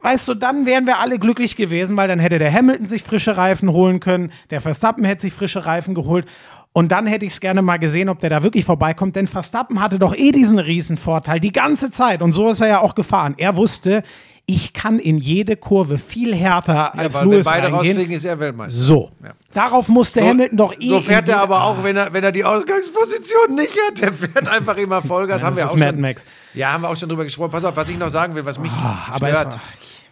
S2: weißt du, dann wären wir alle glücklich gewesen, weil dann hätte der Hamilton sich frische Reifen holen können, der Verstappen hätte sich frische Reifen geholt. Und dann hätte ich es gerne mal gesehen, ob der da wirklich vorbeikommt, denn Verstappen hatte doch eh diesen Riesenvorteil die ganze Zeit. Und so ist er ja auch gefahren. Er wusste, ich kann in jede Kurve viel härter
S1: Ja,
S2: als
S1: weil
S2: Lewis
S1: wenn beide
S2: reingehen.
S1: rausfliegen, ist er Weltmeister.
S2: So.
S1: Ja.
S2: Darauf musste Hamilton doch eh.
S1: So fährt er aber auch, wenn er, wenn er die Ausgangsposition nicht hat. Der fährt einfach immer Vollgas.
S2: Ja,
S1: haben wir
S2: das
S1: auch
S2: ist Mad
S1: schon,
S2: Max.
S1: Ja, haben wir auch schon drüber gesprochen. Pass auf, was ich noch sagen will, was mich
S2: es
S1: stört.
S2: war-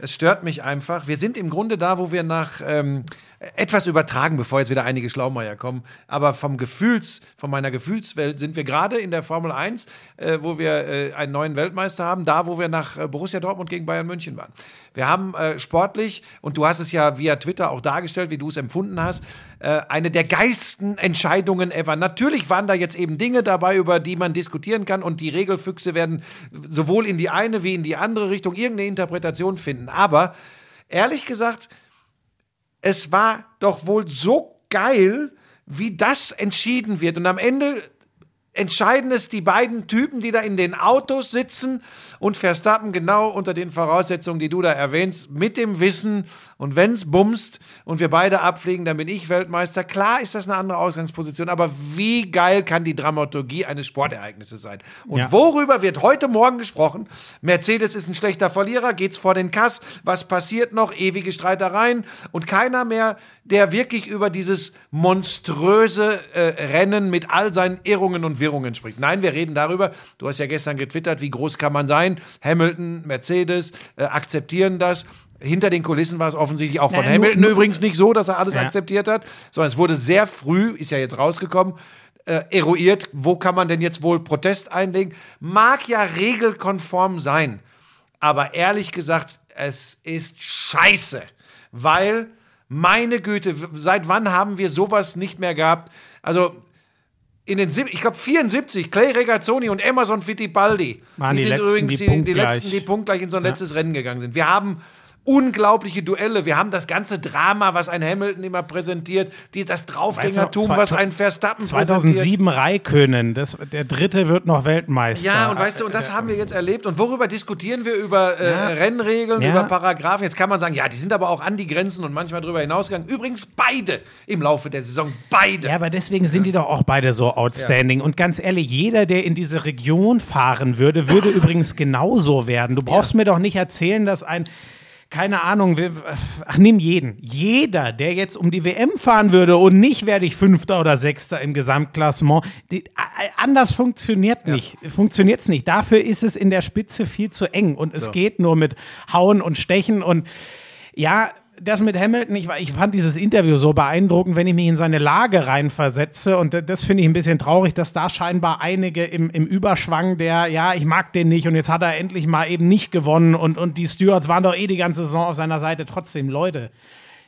S1: Es stört mich einfach. Wir sind im Grunde da, wo wir nach ähm, etwas übertragen, bevor jetzt wieder einige Schlaumeier kommen. Aber vom Gefühls, von meiner Gefühlswelt sind wir gerade in der Formel 1, äh, wo wir äh, einen neuen Weltmeister haben, da, wo wir nach äh, Borussia Dortmund gegen Bayern München waren. Wir haben äh, sportlich, und du hast es ja via Twitter auch dargestellt, wie du es empfunden hast, äh, eine der geilsten Entscheidungen ever. Natürlich waren da jetzt eben Dinge dabei, über die man diskutieren kann und die Regelfüchse werden sowohl in die eine wie in die andere Richtung irgendeine Interpretation finden. Aber ehrlich gesagt, es war doch wohl so geil, wie das entschieden wird. Und am Ende entscheiden es die beiden Typen, die da in den Autos sitzen und Verstappen genau unter den Voraussetzungen, die du da erwähnst, mit dem Wissen und wenn's bumst und wir beide abfliegen, dann bin ich Weltmeister. Klar ist das eine andere Ausgangsposition, aber wie geil kann die Dramaturgie eines Sportereignisses sein? Und
S2: Ja.
S1: worüber wird heute Morgen gesprochen? Mercedes ist ein schlechter Verlierer, geht's vor den Kass, was passiert noch? Ewige Streitereien und keiner mehr, der wirklich über dieses monströse äh, Rennen mit all seinen Irrungen und Wirrungen spricht. Nein, wir reden darüber, du hast ja gestern getwittert, wie groß kann man sein? Hamilton, Mercedes äh, akzeptieren das. Hinter den Kulissen war es offensichtlich auch von
S2: nur-
S1: Hamilton
S2: nur-
S1: übrigens nicht so, dass er alles
S2: Ja.
S1: akzeptiert hat, sondern es wurde sehr früh, ist ja jetzt rausgekommen, äh, eruiert, wo kann man denn jetzt wohl Protest einlegen. Mag ja regelkonform sein, aber ehrlich gesagt, es ist scheiße, weil meine Güte, seit wann haben wir sowas nicht mehr gehabt? Also in den, ich glaube 74, Clay Regazzoni und Emerson Fittipaldi.
S2: Waren die
S1: sind
S2: letzten,
S1: übrigens
S2: die
S1: die, die letzten, die punktgleich in so ein letztes Rennen gegangen sind. Wir haben unglaubliche Duelle. Wir haben das ganze Drama, was ein Hamilton immer präsentiert, die, das Draufgängertum,
S2: Weißt du,
S1: was ein Verstappen präsentiert.
S2: 2007 Raikönen, das, der dritte wird noch Weltmeister.
S1: Ja, und weißt du, und das haben wir jetzt erlebt. Und worüber diskutieren wir? Über äh, Rennregeln,
S2: Ja.
S1: über Paragraphen. Jetzt kann man sagen, ja, die sind aber auch an die Grenzen und manchmal drüber hinausgegangen. Übrigens beide im Laufe der Saison. Beide.
S2: Ja, aber deswegen sind die doch auch beide so outstanding. Und ganz ehrlich, jeder, der in diese Region fahren würde, würde übrigens genauso werden. Du brauchst mir doch nicht erzählen, dass ein, keine Ahnung, wir, ach, nimm jeden. Jeder, der jetzt um die WM fahren würde und nicht werde ich Fünfter oder Sechster im Gesamtklassement, die, anders funktioniert nicht. Funktioniert's nicht. Dafür ist es in der Spitze viel zu eng. Und es geht nur mit Hauen und Stechen und ja, das mit Hamilton, ich, ich fand dieses Interview so beeindruckend, wenn ich mich in seine Lage reinversetze. Und das finde ich ein bisschen traurig, dass da scheinbar einige im, im Überschwang der, ja, ich mag den nicht und jetzt hat er endlich mal eben nicht gewonnen und, und die Stewards waren doch eh die ganze Saison auf seiner Seite. Trotzdem, Leute,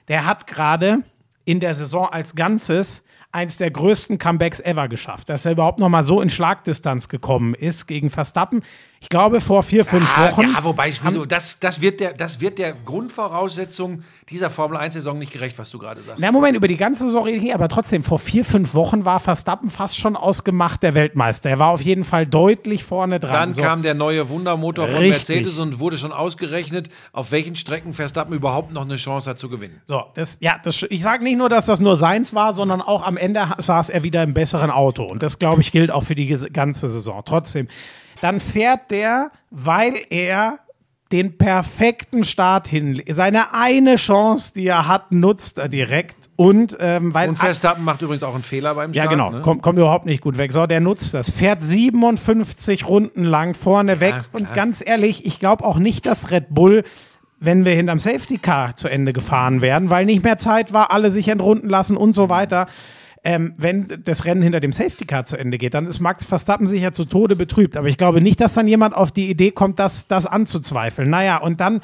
S2: der hat gerade in der Saison als Ganzes eins der größten Comebacks ever geschafft, dass er überhaupt noch mal so in Schlagdistanz gekommen ist gegen Verstappen. Ich glaube, vor vier, fünf
S1: Ah,
S2: Wochen.
S1: ja, wobei, wieso, das, das, wird der, das wird der Grundvoraussetzung dieser Formel-1-Saison nicht gerecht, was du gerade sagst.
S2: Na, Moment, über die ganze Saison rede ich aber trotzdem, vor vier, fünf Wochen war Verstappen fast schon ausgemacht der Weltmeister. Er war auf jeden Fall deutlich vorne dran.
S1: Dann
S2: So.
S1: kam der neue Wundermotor von
S2: Richtig.
S1: Mercedes und wurde schon ausgerechnet, auf welchen Strecken Verstappen überhaupt noch eine Chance hat zu gewinnen.
S2: So, das, ja, das, ich sage nicht nur, dass das nur seins war, sondern auch am Ende saß er wieder im besseren Auto. Und das, glaube ich, gilt auch für die ganze Saison. Trotzdem, dann fährt der, weil er den perfekten Start hin, seine eine Chance, die er hat, nutzt er direkt. Und ähm, weil
S1: Und Verstappen macht übrigens auch einen Fehler beim
S2: Ja,
S1: Start.
S2: genau.
S1: Ne?
S2: Kommt, kommt überhaupt nicht gut weg. So, der nutzt das. Fährt 57 Runden lang vorne weg. Und
S1: klar.
S2: ganz ehrlich, ich glaube auch nicht, dass Red Bull, wenn wir hinterm Safety Car zu Ende gefahren werden, weil nicht mehr Zeit war, alle sich entrunden lassen und so weiter. Ähm, wenn das Rennen hinter dem Safety Car zu Ende geht, dann ist Max Verstappen sicher zu Tode betrübt. Aber ich glaube nicht, dass dann jemand auf die Idee kommt, das, das anzuzweifeln. Naja, und dann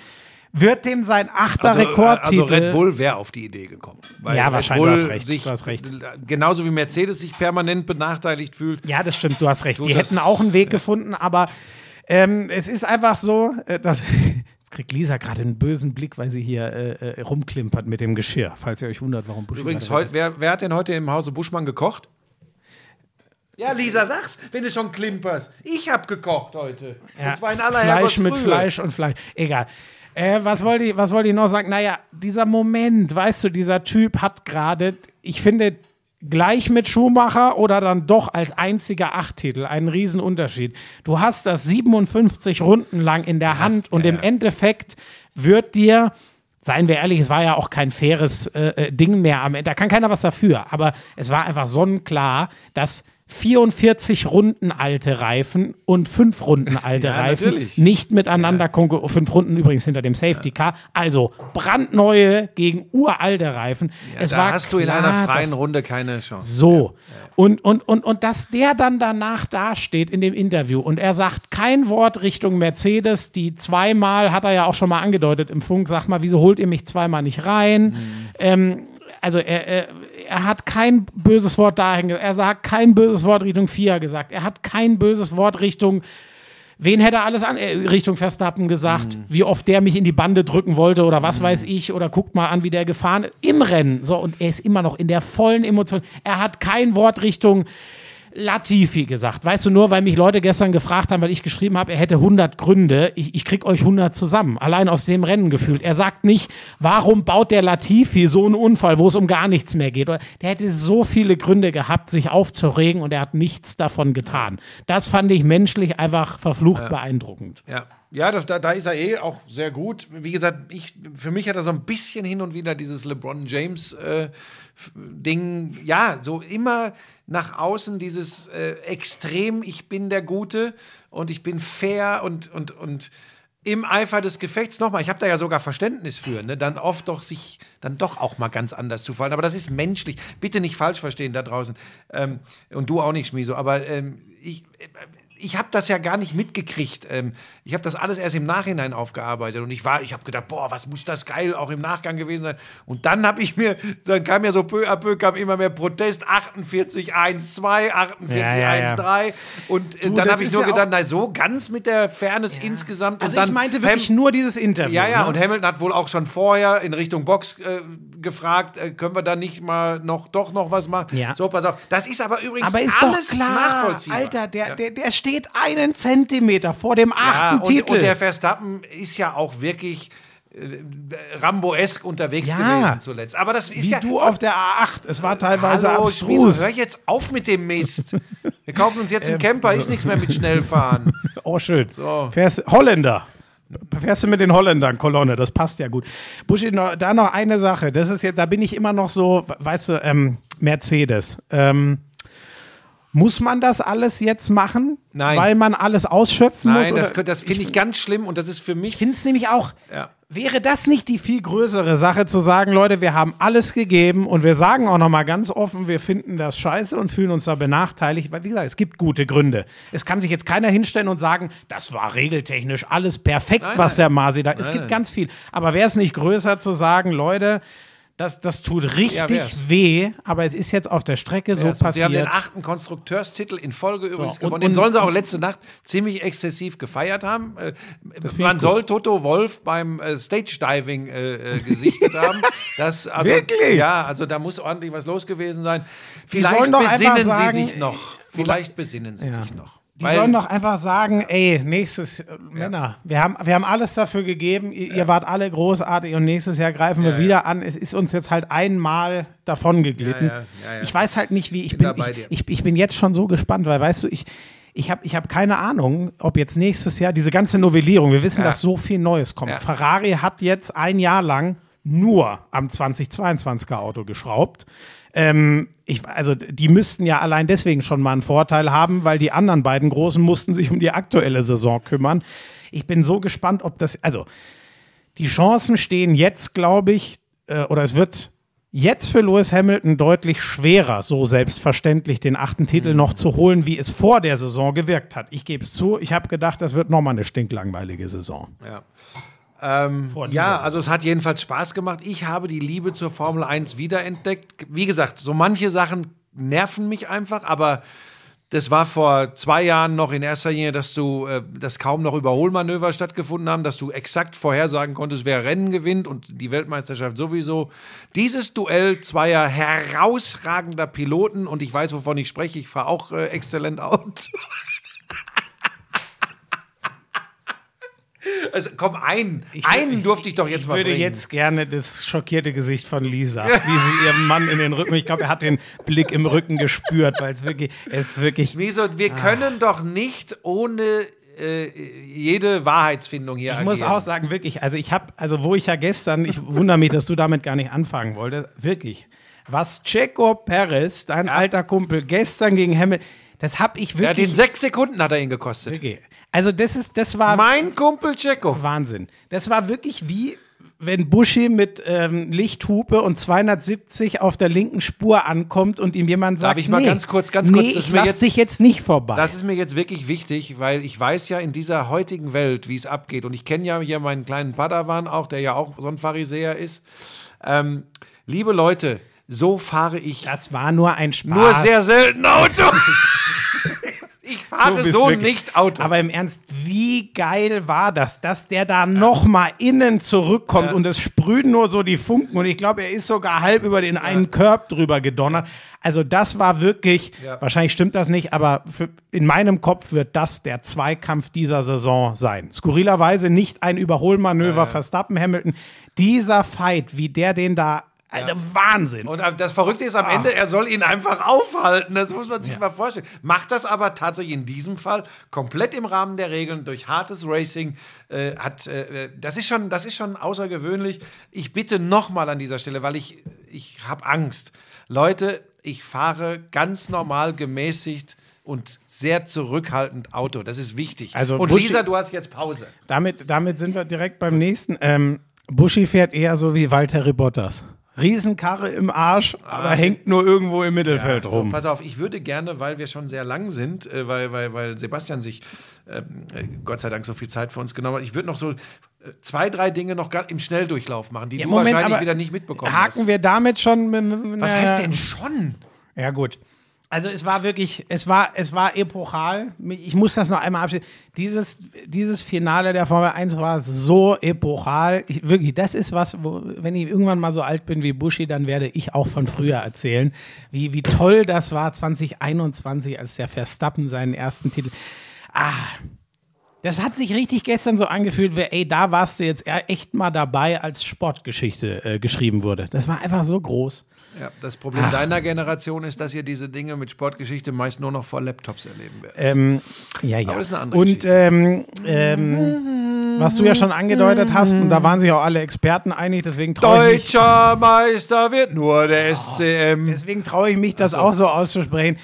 S2: wird dem sein achter
S1: Also, äh,
S2: Rekordtitel.
S1: also Red Bull wäre auf die Idee gekommen.
S2: Ja,
S1: Red
S2: wahrscheinlich,
S1: Bull
S2: du hast recht,
S1: Sich,
S2: du hast recht.
S1: Genauso wie Mercedes sich permanent benachteiligt fühlt.
S2: Ja, das stimmt, du hast recht.
S1: Du,
S2: Die hätten auch einen Weg gefunden, aber ähm, es ist einfach so, äh, dass. Kriegt Lisa gerade einen bösen Blick, weil sie hier äh, äh, rumklimpert mit dem Geschirr, falls ihr euch wundert, warum Busch
S1: Übrigens,
S2: gerade
S1: heut, wer, wer hat denn heute im Hause Buschmann gekocht? Ja, Lisa, sag's, wenn du schon klimperst. Ich hab gekocht heute.
S2: Ja,
S1: Und zwar in aller
S2: Fleisch mit. Fleisch und Fleisch. Egal. Äh, was wollte ich, was wollte ich noch sagen? Naja, dieser Moment, weißt du, dieser Typ hat gerade, ich finde, gleich mit Schumacher oder dann doch als einziger Achttitel. Ein Riesenunterschied. Du hast das 57 Runden lang in der Hand und im Endeffekt wird dir seien wir ehrlich, es war ja auch kein faires äh, äh, Ding mehr am Ende. Da kann keiner was dafür. Aber es war einfach sonnenklar, dass 44 Runden alte Reifen und 5 Runden alte
S1: Ja,
S2: Reifen
S1: natürlich.
S2: nicht miteinander konkurrieren. Fünf Runden übrigens hinter dem Safety Car. Also brandneue gegen uralte Reifen. es
S1: da
S2: war
S1: hast du in
S2: klar,
S1: einer freien Runde keine Chance.
S2: so. Und, und, und, und dass der dann danach dasteht in dem Interview und er sagt kein Wort Richtung Mercedes, die zweimal, hat er ja auch schon mal angedeutet im Funk, sagt mal, wieso holt ihr mich zweimal nicht rein? Ähm, also er, er, er hat kein böses Wort dahin, ge- er sagt kein böses Wort Richtung FIA gesagt, er hat kein böses Wort Richtung Wen hätte er alles an äh, Richtung Verstappen gesagt, wie oft der mich in die Bande drücken wollte oder was weiß ich oder guckt mal an, wie der gefahren ist im Rennen. So und er ist immer noch in der vollen Emotion. Er hat kein Wort Richtung Latifi gesagt. Weißt du, nur weil mich Leute gestern gefragt haben, weil ich geschrieben habe, er hätte 100 Gründe, ich, ich krieg euch 100 zusammen, allein aus dem Rennen gefühlt. Er sagt nicht, warum baut der Latifi so einen Unfall, wo es um gar nichts mehr geht. Oder Der hätte so viele Gründe gehabt, sich aufzuregen und er hat nichts davon getan. Das fand ich menschlich einfach verflucht beeindruckend.
S1: Ja, ja das, da, da ist er eh auch sehr gut. Wie gesagt, ich, für mich hat er so ein bisschen hin und wieder dieses LeBron James äh, Ding, ja, so immer nach außen dieses äh, Extrem, ich bin der Gute und ich bin fair und, und, und im Eifer des Gefechts nochmal, ich habe da ja sogar Verständnis für, ne, dann oft doch sich dann doch auch mal ganz anders zu fallen. Aber das ist menschlich. Bitte nicht falsch verstehen da draußen. Ähm, und du auch nicht, Schmiso. Aber ähm, ich, äh, ich habe das ja gar nicht mitgekriegt. Ähm, ich habe das alles erst im Nachhinein aufgearbeitet. Und ich war, ich habe gedacht, boah, was muss das geil auch im Nachgang gewesen sein. Und dann habe ich mir, dann kam ja so peu à peu, kam immer mehr Protest, 48, 1, 2, 48,
S2: Ja, ja,
S1: 1,
S2: ja.
S1: 3. Und
S2: Du,
S1: dann habe ich nur
S2: ja
S1: gedacht, na so ganz mit der Fairness insgesamt.
S2: Also
S1: und dann
S2: ich meinte wirklich
S1: Ham-
S2: nur dieses Interview.
S1: ja, ja,
S2: ne?
S1: und Hamilton hat wohl auch schon vorher in Richtung Box äh, gefragt, äh, können wir da nicht mal noch doch noch was machen? So, pass auf. Das ist aber übrigens
S2: Aber ist doch
S1: alles
S2: klar,
S1: nachvollziehbar.
S2: Alter, der, der, der steht einen Zentimeter vor dem
S1: ja,
S2: achten
S1: und,
S2: Titel.
S1: und der Verstappen ist ja auch wirklich äh, Rambo-esk unterwegs
S2: Ja.
S1: gewesen zuletzt. Aber das ist
S2: Wie
S1: ja
S2: du auf der A8. Es war teilweise
S1: Hallo,
S2: abstrus.
S1: hör jetzt auf mit dem Mist. Wir kaufen uns
S2: Ähm,
S1: jetzt einen Camper, ist nichts mehr mit Schnellfahren.
S2: Oh, schön.
S1: So.
S2: Fährst, Holländer. Fährst du mit den Holländern, Kolonne, das passt ja gut. Buschi, da noch eine Sache. Das ist jetzt, da bin ich immer noch so, weißt du, ähm, Mercedes. Ähm, muss man das alles jetzt machen?
S1: Nein.
S2: Weil man alles ausschöpfen muss?
S1: Nein, das, das finde ich ganz schlimm und das ist für mich
S2: Ich finde es nämlich auch,
S1: Ja.
S2: wäre das nicht die viel größere Sache zu sagen, Leute, wir haben alles gegeben und wir sagen auch nochmal ganz offen, wir finden das scheiße und fühlen uns da benachteiligt, weil wie gesagt, es gibt gute Gründe. Es kann sich jetzt keiner hinstellen und sagen, das war regeltechnisch alles perfekt, was
S1: nein.
S2: der Masi da, es
S1: Nein,
S2: gibt
S1: nein.
S2: ganz viel. Aber wäre es nicht größer zu sagen, Leute, das, das tut richtig
S1: wär's.
S2: weh, aber es ist jetzt auf der Strecke so
S1: Erst. Und Sie haben den
S2: passiert.
S1: achten Konstrukteurstitel in Folge übrigens
S2: und-
S1: gewonnen.
S2: und-
S1: Den sollen sie auch letzte Nacht ziemlich exzessiv gefeiert haben. Äh, Man soll Toto Wolf beim äh, Stage Diving äh, äh, gesichtet haben. Das, also,
S2: Wirklich?
S1: Ja, also da muss ordentlich was los gewesen sein. Vielleicht besinnen
S2: sagen,
S1: sie sich noch. Vielleicht besinnen sie sich noch.
S2: Die
S1: Weil-
S2: sollen doch einfach sagen, ey, nächstes, äh, Männer, wir haben, wir haben alles dafür gegeben, ihr, ihr wart alle großartig und nächstes Jahr greifen wir wieder an. Es ist uns jetzt halt einmal davon geglitten.
S1: Ja, ja, ja, ja.
S2: Ich weiß halt nicht, wie, ich
S1: Bin
S2: bin, ich, ich, ich bin jetzt schon so gespannt, weil weißt du, ich, ich habe ich hab keine Ahnung, ob jetzt nächstes Jahr diese ganze Novellierung, wir wissen,
S1: Ja.
S2: dass so viel Neues kommt.
S1: Ja.
S2: Ferrari hat jetzt ein Jahr lang nur am 2022er Auto geschraubt. Ähm, ich, also die müssten ja allein deswegen schon mal einen Vorteil haben, weil die anderen beiden Großen mussten sich um die aktuelle Saison kümmern. Ich bin so gespannt, ob das, also die Chancen stehen jetzt, glaube ich, äh, oder es wird jetzt für Lewis Hamilton deutlich schwerer, so selbstverständlich den achten Titel noch zu holen, wie es vor der Saison gewirkt hat. Ich gebe es zu, ich habe gedacht, das wird nochmal eine stinklangweilige Saison.
S1: Ja. Ähm, ja, also es hat jedenfalls Spaß gemacht. Ich habe die Liebe zur Formel 1 wiederentdeckt. Wie gesagt, so manche Sachen nerven mich einfach, aber das war vor zwei Jahren noch in erster Linie, dass du, äh, dass kaum noch Überholmanöver stattgefunden haben, dass du exakt vorhersagen konntest, wer Rennen gewinnt und die Weltmeisterschaft sowieso. Dieses Duell zweier herausragender Piloten und ich weiß, wovon ich spreche, ich fahre auch äh, exzellent Auto. Also, komm, einen. einen durfte ich doch jetzt
S2: ich
S1: mal
S2: würde
S1: bringen.
S2: jetzt gerne das schockierte Gesicht von Lisa, wie sie ihrem Mann in den Rücken, ich glaube, er hat den Blick im Rücken gespürt, weil es wirklich, es ist wirklich,
S1: Wieso? Wir können doch nicht ohne äh, jede Wahrheitsfindung hier
S2: ich muss
S1: agieren.
S2: auch sagen, wirklich, also ich habe, also wo ich ja gestern, ich wundere mich, dass du damit gar nicht anfangen wolltest, wirklich, was Checo Perez, dein alter Kumpel, gestern gegen Hamilton, das habe ich
S1: Ja, den
S2: wirklich,
S1: sechs Sekunden hat er ihn gekostet.
S2: wirklich, also das ist, das war
S1: Mein Kumpel Checo.
S2: Wahnsinn. Das war wirklich wie wenn Buschi mit ähm, Lichthupe und 270 auf der linken Spur ankommt und ihm jemand sagt,
S1: Darf ich mal
S2: nee,
S1: ganz kurz- ganz
S2: nee,
S1: kurz, das
S2: ich
S1: mir
S2: lass
S1: jetzt-
S2: dich jetzt nicht vorbei.
S1: Das ist mir jetzt wirklich wichtig, weil ich weiß ja in dieser heutigen Welt, wie es abgeht. Und ich kenne ja hier meinen kleinen Padawan auch, der ja auch so ein Pharisäer ist. Ähm, liebe Leute, so fahre ich
S2: das war nur ein Spaß.
S1: nur sehr selten Auto. fahre so
S2: wirklich-
S1: nicht Auto.
S2: Aber im Ernst, wie geil war das, dass der da noch mal innen zurückkommt und es sprühen nur so die Funken und ich glaube, er ist sogar halb über den einen Körb drüber gedonnert. Also das war wirklich,
S1: Ja.
S2: wahrscheinlich stimmt das nicht, aber für, in meinem Kopf wird das der Zweikampf dieser Saison sein. Skurrilerweise nicht ein Überholmanöver Verstappen Hamilton. Dieser Fight, wie der den da, Alter, Wahnsinn.
S1: Und das Verrückte ist
S2: Ah.
S1: am Ende, er soll ihn einfach aufhalten. Das muss man sich mal vorstellen. Macht das aber tatsächlich in diesem Fall komplett im Rahmen der Regeln durch hartes Racing. Äh, hat, äh, das, ist schon, das ist schon außergewöhnlich. Ich bitte nochmal an dieser Stelle, weil ich, ich habe Angst. Leute, ich fahre ganz normal gemäßigt und sehr zurückhaltend Auto. Das ist wichtig.
S2: Also
S1: und
S2: Buschi-
S1: Lisa, du hast jetzt Pause.
S2: Damit, damit sind wir direkt beim nächsten. Ähm, Buschi fährt eher so wie Walter Bottas. Riesenkarre im Arsch, aber hängt nur irgendwo im Mittelfeld
S1: So,
S2: rum.
S1: pass auf, ich würde gerne, weil wir schon sehr lang sind, äh, weil, weil, weil Sebastian sich ähm, äh, Gott sei Dank so viel Zeit für uns genommen hat, ich würde noch so äh, zwei, drei Dinge noch im Schnelldurchlauf machen, die
S2: Ja,
S1: du
S2: Moment,
S1: wahrscheinlich wieder nicht mitbekommen
S2: Haken
S1: hast.
S2: wir damit schon. mit- mit-
S1: Was heißt denn schon?
S2: Ja, gut. Also es war wirklich, es war, es war epochal. Ich muss das noch einmal abschließen. Dieses, dieses Finale der Formel 1 war so epochal. Ich, wirklich, das ist was, wo, wenn ich irgendwann mal so alt bin wie Buschi, dann werde ich auch von früher erzählen, wie, wie toll das war 2021, als der Verstappen seinen ersten Titel. Ah, das hat sich richtig gestern so angefühlt, wie, ey, da warst du jetzt e- echt mal dabei, als Sportgeschichte äh, geschrieben wurde. Das war einfach so groß.
S1: Ja, das Problem deiner Generation ist, dass ihr diese Dinge mit Sportgeschichte meist nur noch vor Laptops erleben werdet.
S2: Ähm, ja, ja.
S1: Aber das ist eine andere
S2: und ähm, ähm, was du ja schon angedeutet hast, und da waren sich auch alle Experten einig, deswegen traue ich, mich-
S1: Deutscher Meister wird nur der SCM.
S2: deswegen trau ich mich, das auch so auszusprechen.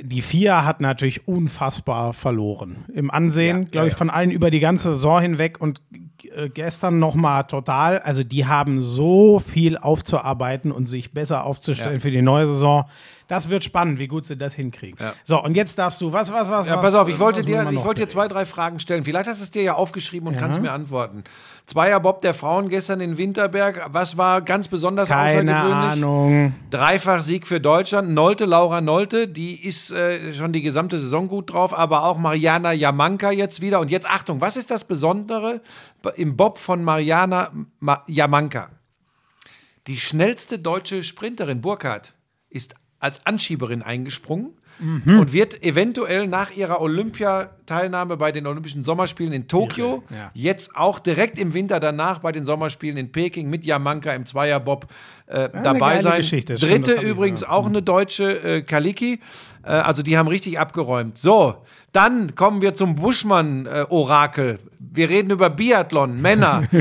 S2: Die FIA hat natürlich unfassbar verloren. Im Ansehen,
S1: Ja,
S2: glaube
S1: ja,
S2: ich, von allen über die ganze Saison hinweg und äh, gestern nochmal total. Also, die haben so viel aufzuarbeiten und sich besser aufzustellen
S1: Ja.
S2: für die neue Saison. Das wird spannend, wie gut sie das hinkriegen.
S1: Ja.
S2: So, und jetzt darfst du, was, was, was?
S1: Ja, pass auf, ich wollte
S2: was
S1: dir, ich wollte dir zwei, drei Fragen stellen. Vielleicht hast du es dir ja aufgeschrieben und kannst mir antworten. Zweier Bob der Frauen gestern in Winterberg. Was war ganz besonders
S2: Keine
S1: außergewöhnlich?
S2: Ahnung.
S1: Dreifach-Sieg für Deutschland. Nolte, Laura Nolte, die ist äh, schon die gesamte Saison gut drauf, aber auch Mariana Jamanka jetzt wieder. Und jetzt Achtung, was ist das Besondere im Bob von Mariana Ma Jamanka? Die schnellste deutsche Sprinterin, Burkhardt, ist als Anschieberin eingesprungen
S2: Mhm.
S1: und wird eventuell nach ihrer Olympiateilnahme bei den Olympischen Sommerspielen in Tokio
S2: ja.
S1: jetzt auch direkt im Winter danach bei den Sommerspielen in Peking mit Jamanka im Zweierbob äh, dabei sein. Dritte übrigens auch eine deutsche äh, Kaliki. Äh, also die haben richtig abgeräumt. So, dann kommen wir zum Buschmann-Orakel. wir reden über Biathlon, Männer.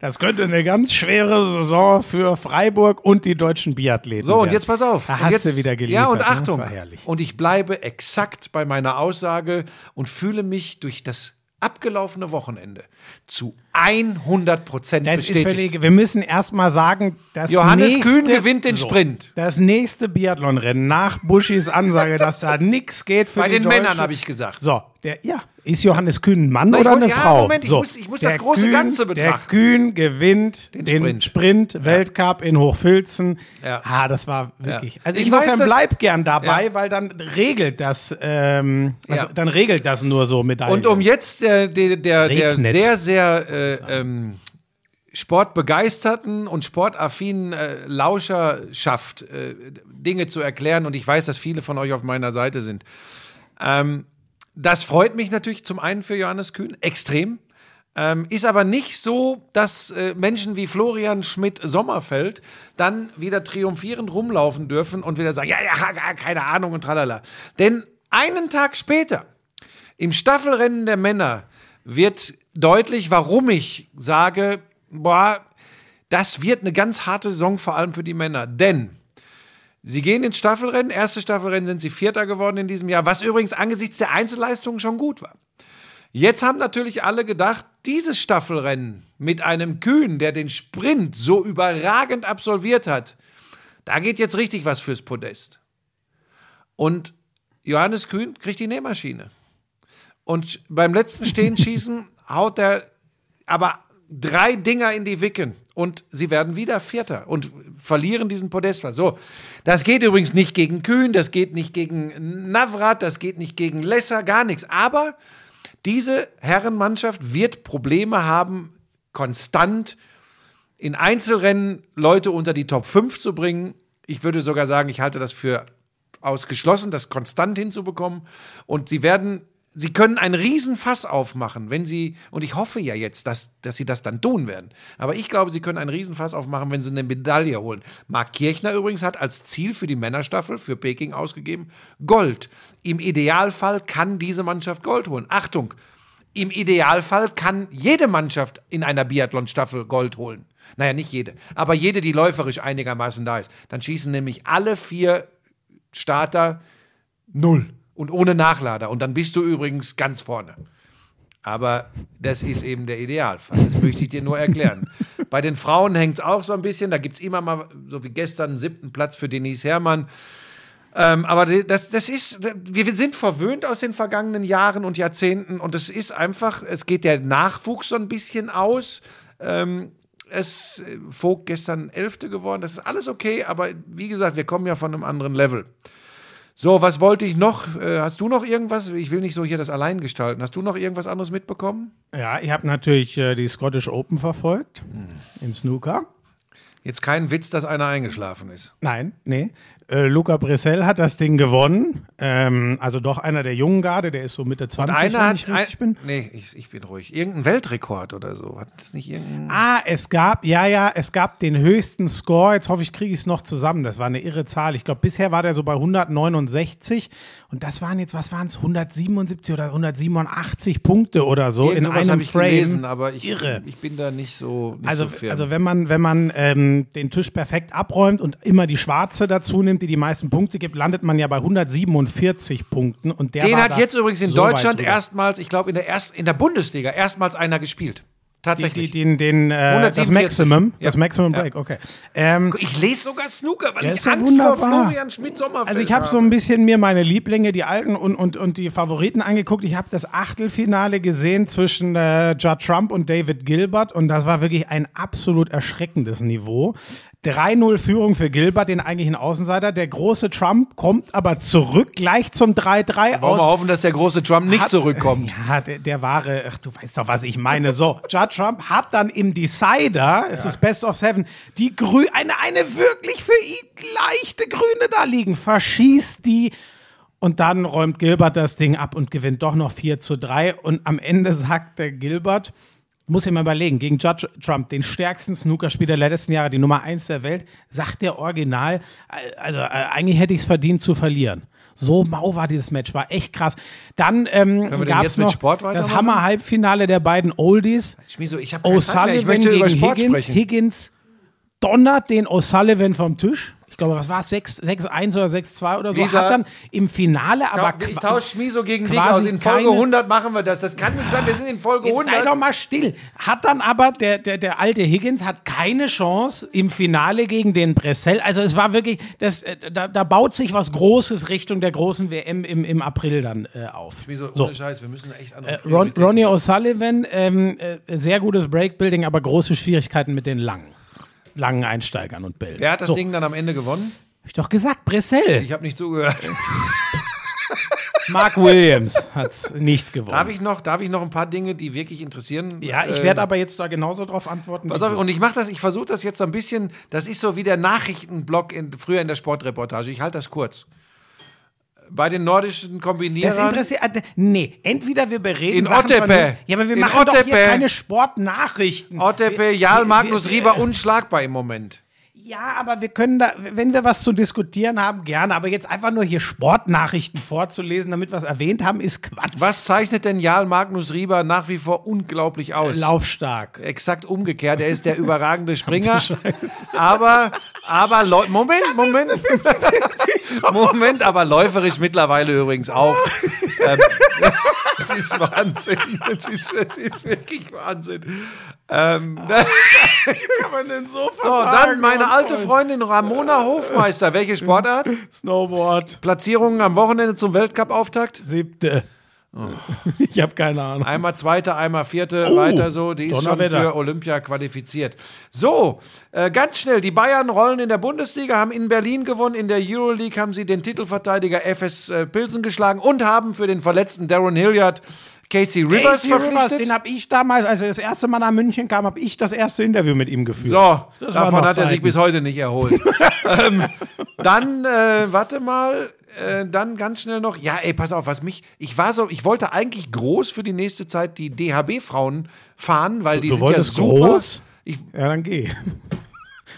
S2: Das könnte eine ganz schwere Saison für Freiburg und die deutschen Biathleten
S1: So, und
S2: werden.
S1: jetzt pass auf.
S2: Da hast
S1: jetzt,
S2: du wieder geliefert.
S1: Ja, und
S2: ne?
S1: Achtung.
S2: Herrlich.
S1: Und ich bleibe exakt bei meiner Aussage und fühle mich durch das abgelaufene Wochenende zu 100 Prozent bestätigt.
S2: völlig, wir müssen erstmal sagen, dass
S1: Johannes
S2: nächste,
S1: Kühn gewinnt den Sprint.
S2: Das nächste Biathlonrennen nach Buschis Ansage, dass da nichts geht für
S1: Bei den
S2: Deutschen.
S1: Männern habe ich gesagt.
S2: So, der, ja, ist Johannes Kühn ein Mann
S1: Na, ich
S2: oder
S1: wollte-
S2: eine
S1: ja,
S2: Frau?
S1: Moment, ich
S2: so,
S1: muss- ich muss das große Ganze betrachten.
S2: Der Kühn gewinnt den,
S1: Den
S2: Sprint,
S1: Sprint.
S2: Weltcup in Hochfilzen.
S1: Ja.
S2: Ah, das war wirklich.
S1: Ja.
S2: Also
S1: Ich
S2: insofern
S1: weiß,
S2: bleib gern dabei, weil dann regelt das, ähm, also dann regelt das nur so mit
S1: Und um jetzt äh, der, der, der sehr, sehr äh, ähm, sportbegeisterten und sportaffinen äh, Lauscherschaft äh, Dinge zu erklären, und ich weiß, dass viele von euch auf meiner Seite sind. Ähm, das freut mich natürlich zum einen für Johannes Kühn extrem. Ähm, ist aber nicht so, dass äh, Menschen wie Florian Schmidt-Sommerfeld dann wieder triumphierend rumlaufen dürfen und wieder sagen, ja, ja, keine Ahnung und tralala. Denn einen Tag später, im Staffelrennen der Männer, wird deutlich, warum ich sage, boah, das wird eine ganz harte Saison, vor allem für die Männer. Denn sie gehen ins Staffelrennen. Erste Staffelrennen sind sie Vierter geworden in diesem Jahr, was übrigens angesichts der Einzelleistungen schon gut war. Jetzt haben natürlich alle gedacht, dieses Staffelrennen mit einem Kühn, der den Sprint so überragend absolviert hat, da geht jetzt richtig was fürs Podest. Und Johannes Kühn kriegt die Nähmaschine. Und beim letzten Stehenschießen haut er aber drei Dinger in die Wicken und sie werden wieder Vierter und verlieren diesen Podestplatz. So, das geht übrigens nicht gegen Kühn, das geht nicht gegen Navrat, das geht nicht gegen Lesser, gar nichts. Aber diese Herrenmannschaft wird Probleme haben, konstant in Einzelrennen Leute unter die Top 5 zu bringen. Ich würde sogar sagen, ich halte das für ausgeschlossen, das konstant hinzubekommen. Und sie werden sie können einen Riesenfass aufmachen, wenn sie, und ich hoffe ja jetzt, dass, dass sie das dann tun werden. Aber ich glaube, sie können einen Riesenfass aufmachen, wenn sie eine Medaille holen. Marc Kirchner übrigens hat als Ziel für die Männerstaffel, für Peking ausgegeben, Gold. Im Idealfall kann diese Mannschaft Gold holen. Achtung, im Idealfall kann jede Mannschaft in einer Biathlon-Staffel Gold holen. Naja, nicht jede, aber jede, die läuferisch einigermaßen da ist. Dann schießen nämlich alle vier Starter null und ohne Nachlader. Und dann bist du übrigens ganz vorne. Aber das ist eben der Idealfall. Das möchte ich dir nur erklären. Bei den Frauen hängt es auch so ein bisschen. Da gibt es immer mal, so wie gestern, einen siebten Platz für Denise Herrmann. Ähm, aber das, das ist, wir sind verwöhnt aus den vergangenen Jahren und Jahrzehnten. Und es ist einfach, es geht der Nachwuchs so ein bisschen aus. Ähm, es Vogt gestern Elfte geworden. Das ist alles okay. Aber wie gesagt, wir kommen ja von einem anderen Level. So, was wollte ich noch? Äh, hast du noch irgendwas? Ich will nicht so hier das allein gestalten. Hast du noch irgendwas anderes mitbekommen?
S2: Ja, ich habe natürlich äh, die Scottish Open verfolgt hm. im Snooker.
S1: Jetzt kein Witz, dass einer eingeschlafen ist.
S2: Nein, nee. Äh, Luca Bressel hat das Ding gewonnen. Ähm, also doch einer der jungen Garde, der ist so Mitte 20,
S1: Und einer wenn ich richtig ein, bin. Nee, ich, ich, bin ruhig. Irgendein Weltrekord oder so. Hat es nicht irgendein.
S2: Ah, es gab, ja, ja, es gab den höchsten Score. Jetzt hoffe ich, kriege ich es noch zusammen. Das war eine irre Zahl. Ich glaube, bisher war der so bei 169. Und das waren jetzt, was waren es? 177 oder 187 Punkte oder so
S1: Irgend
S2: in einem
S1: ich
S2: Frame.
S1: Gelesen, aber ich,
S2: irre.
S1: ich bin da nicht so. Nicht
S2: also,
S1: so
S2: also wenn man, wenn man ähm, den Tisch perfekt abräumt und immer die Schwarze dazu nimmt, die die meisten Punkte gibt, landet man ja bei 147 Punkten. Und der
S1: Den hat jetzt übrigens in so Deutschland erstmals, ich glaube, in, der in der Bundesliga erstmals einer gespielt. Tatsächlich.
S2: Die, die, den, äh, das Maximum, ja. das Maximum Break, ja. okay. Ähm,
S1: ich lese sogar Snooker, weil
S2: ja,
S1: ich Angst wunderbar. vor Florian Schmidt-Sommerfeld
S2: Also ich habe so ein bisschen mir meine Lieblinge, die alten und, und, und die Favoriten angeguckt. Ich habe das Achtelfinale gesehen zwischen äh, Judd Trump und David Gilbert und das war wirklich ein absolut erschreckendes Niveau. 3-0 Führung für Gilbert, den eigentlichen Außenseiter. Der große Trump kommt aber zurück, gleich zum 3-3 aus.
S1: Wollen wir hoffen, dass der große Trump nicht hat, zurückkommt.
S2: Ja, der, der, wahre, ach, du weißt doch, was ich meine. So, Judd Trump hat dann im Decider, es ja. ist Best of Seven, die Grü eine, eine wirklich für ihn leichte Grüne da liegen, verschießt die und dann räumt Gilbert das Ding ab und gewinnt doch noch 4 zu 3. Und am Ende sagt der Gilbert, muss ich mal überlegen, gegen Judge Trump, den stärksten Snookerspieler der letzten Jahre, die Nummer 1 der Welt, sagt der Original, also äh, eigentlich hätte ich es verdient zu verlieren. So mau war dieses Match, war echt krass. Dann ähm, gab es noch das Hammer-Halbfinale der beiden Oldies.
S1: Schmizo, ich
S2: habe O'Sullivan gegen Higgins. Sprechen. Higgins donnert den O'Sullivan vom Tisch ich glaube, was war es, 6-1 oder 6-2 oder so,
S1: Lisa,
S2: hat dann im Finale aber
S1: Ich tausche Schmiso gegen dich aus. In Folge 100 machen wir das. Das kann nicht sein, wir sind in Folge
S2: Jetzt
S1: 100.
S2: Jetzt sei doch mal still. Hat dann aber der, der, der alte Higgins hat keine Chance im Finale gegen den Bressel. Also es war wirklich, das, äh, da, da baut sich was Großes Richtung der großen WM im, im April dann äh, auf.
S1: Schmiso, ohne so. Scheiß, wir müssen echt
S2: andere äh, Ron, Ronnie O'Sullivan, ähm, äh, sehr gutes Breakbuilding, aber große Schwierigkeiten mit den langen langen Einsteigern und Bällen.
S1: Wer hat das so. Ding dann am Ende gewonnen?
S2: Hab ich doch gesagt, Bressel.
S1: Ich habe nicht zugehört.
S2: Mark Williams hat es nicht gewonnen.
S1: Darf ich, noch, darf ich noch ein paar Dinge, die wirklich interessieren?
S2: Ja, ich werde äh, aber jetzt da genauso drauf antworten.
S1: Pass auf, und ich mache das, ich versuche das jetzt so ein bisschen, das ist so wie der Nachrichtenblock in, früher in der Sportreportage. Ich halte das kurz. Bei den nordischen
S2: Das
S1: Kombinierern.
S2: interessiert. äh, Nee, entweder wir bereden
S1: In
S2: Sachen
S1: Ottepe.
S2: Ja, aber wir
S1: In
S2: machen doch hier
S1: Ottepe.
S2: keine Sportnachrichten.
S1: Ottepe, Jarl, Magnus Rieber, unschlagbar im Moment.
S2: Ja, aber wir können da, wenn wir was zu diskutieren haben, gerne. Aber jetzt einfach nur hier Sportnachrichten vorzulesen, damit wir es erwähnt haben, ist Quatsch.
S1: Was zeichnet denn Jarl Magnus Rieber nach wie vor unglaublich aus?
S2: Laufstark.
S1: Exakt umgekehrt. Er ist der überragende Springer. aber, aber, Leu- Moment, Moment. Moment, aber läuferisch mittlerweile übrigens auch. ähm, das ist Wahnsinn. Das ist, das ist wirklich Wahnsinn. Ähm,
S2: Kann man denn so
S1: so, dann meine alte Freundin Ramona Hofmeister. Welche Sportart?
S2: Snowboard,
S1: Platzierungen am Wochenende zum Weltcup-Auftakt?
S2: siebte.
S1: Oh.
S2: Ich habe keine Ahnung.
S1: Einmal Zweite, einmal Vierte,
S2: Oh,
S1: weiter so. Die ist schon für Olympia qualifiziert. So, äh, ganz schnell. Die Bayern rollen in der Bundesliga, haben in Berlin gewonnen. In der Euroleague haben sie den Titelverteidiger FS äh, Pilsen geschlagen und haben für den verletzten Darren Hilliard Casey Rivers
S2: Casey Rivers,
S1: verpflichtet.
S2: den habe ich damals, als er das erste Mal nach München kam, habe ich das erste Interview mit ihm geführt.
S1: so,
S2: Das
S1: davon hat er sich
S2: Zeiten.
S1: bis heute nicht erholt. ähm, dann, äh, warte mal, äh, dann ganz schnell noch. Ja, ey, pass auf, was mich. Ich war so, ich wollte eigentlich groß für die nächste Zeit die DHB-Frauen fahren, weil die
S2: du
S1: sind
S2: wolltest
S1: ja super.
S2: groß?
S1: Ich,
S2: Ja, dann geh.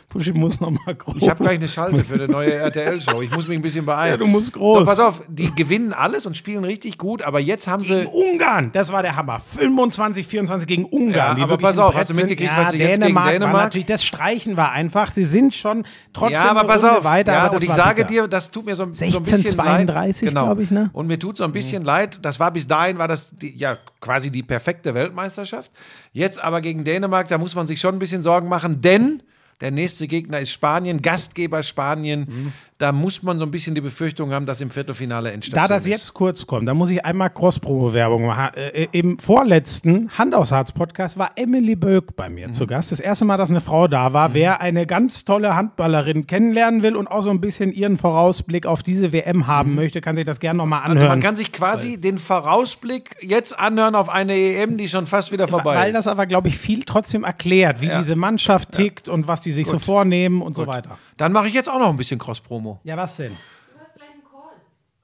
S2: Puschi muss noch mal groß.
S1: Ich habe gleich eine Schalte für eine neue RTL-Show. Ich muss mich ein bisschen beeilen.
S2: Ja, du musst groß.
S1: So, pass auf, die gewinnen alles und spielen richtig gut, aber jetzt haben sie.
S2: Ungarn, das war der Hammer. 25, 24 gegen Ungarn.
S1: Ja, aber pass auf, hast du mitgekriegt,
S2: ja,
S1: was sie jetzt gegen
S2: Dänemark
S1: Dänemark-
S2: War natürlich, das Streichen war einfach. Sie sind schon trotzdem
S1: Ja, aber pass auf.
S2: weiter.
S1: ja, und ich sage
S2: bitter.
S1: dir, das tut mir so, ein- so ein
S2: 16,
S1: bisschen
S2: 32,
S1: leid. Genau.
S2: glaub ich, ne?
S1: Und mir tut so ein bisschen leid. Das war bis dahin war das die, ja quasi die perfekte Weltmeisterschaft. Jetzt aber gegen Dänemark, da muss man sich schon ein bisschen Sorgen machen, denn der nächste Gegner ist Spanien, Gastgeber Spanien.
S2: Mhm.
S1: Da muss man so ein bisschen die Befürchtung haben, dass im Viertelfinale Endstation
S2: Da das
S1: ist.
S2: jetzt kurz kommt, da muss ich einmal Cross-Promo-Werbung machen. Äh, äh, Im vorletzten Hand aus Harz-Podcast war Emily Bölk bei mir zu Gast. Das erste Mal, dass eine Frau da war. Wer eine ganz tolle Handballerin kennenlernen will und auch so ein bisschen ihren Vorausblick auf diese WM haben möchte, kann sich das gerne nochmal anhören.
S1: Also man kann sich quasi den Vorausblick jetzt anhören auf eine EM, die schon fast wieder vorbei
S2: Weil
S1: ist.
S2: das aber, glaube ich, viel trotzdem erklärt, wie
S1: Ja.
S2: diese Mannschaft tickt und was die sich so vornehmen und so weiter.
S1: Dann mache ich jetzt auch noch ein bisschen Cross-Promo.
S2: Ja, was denn?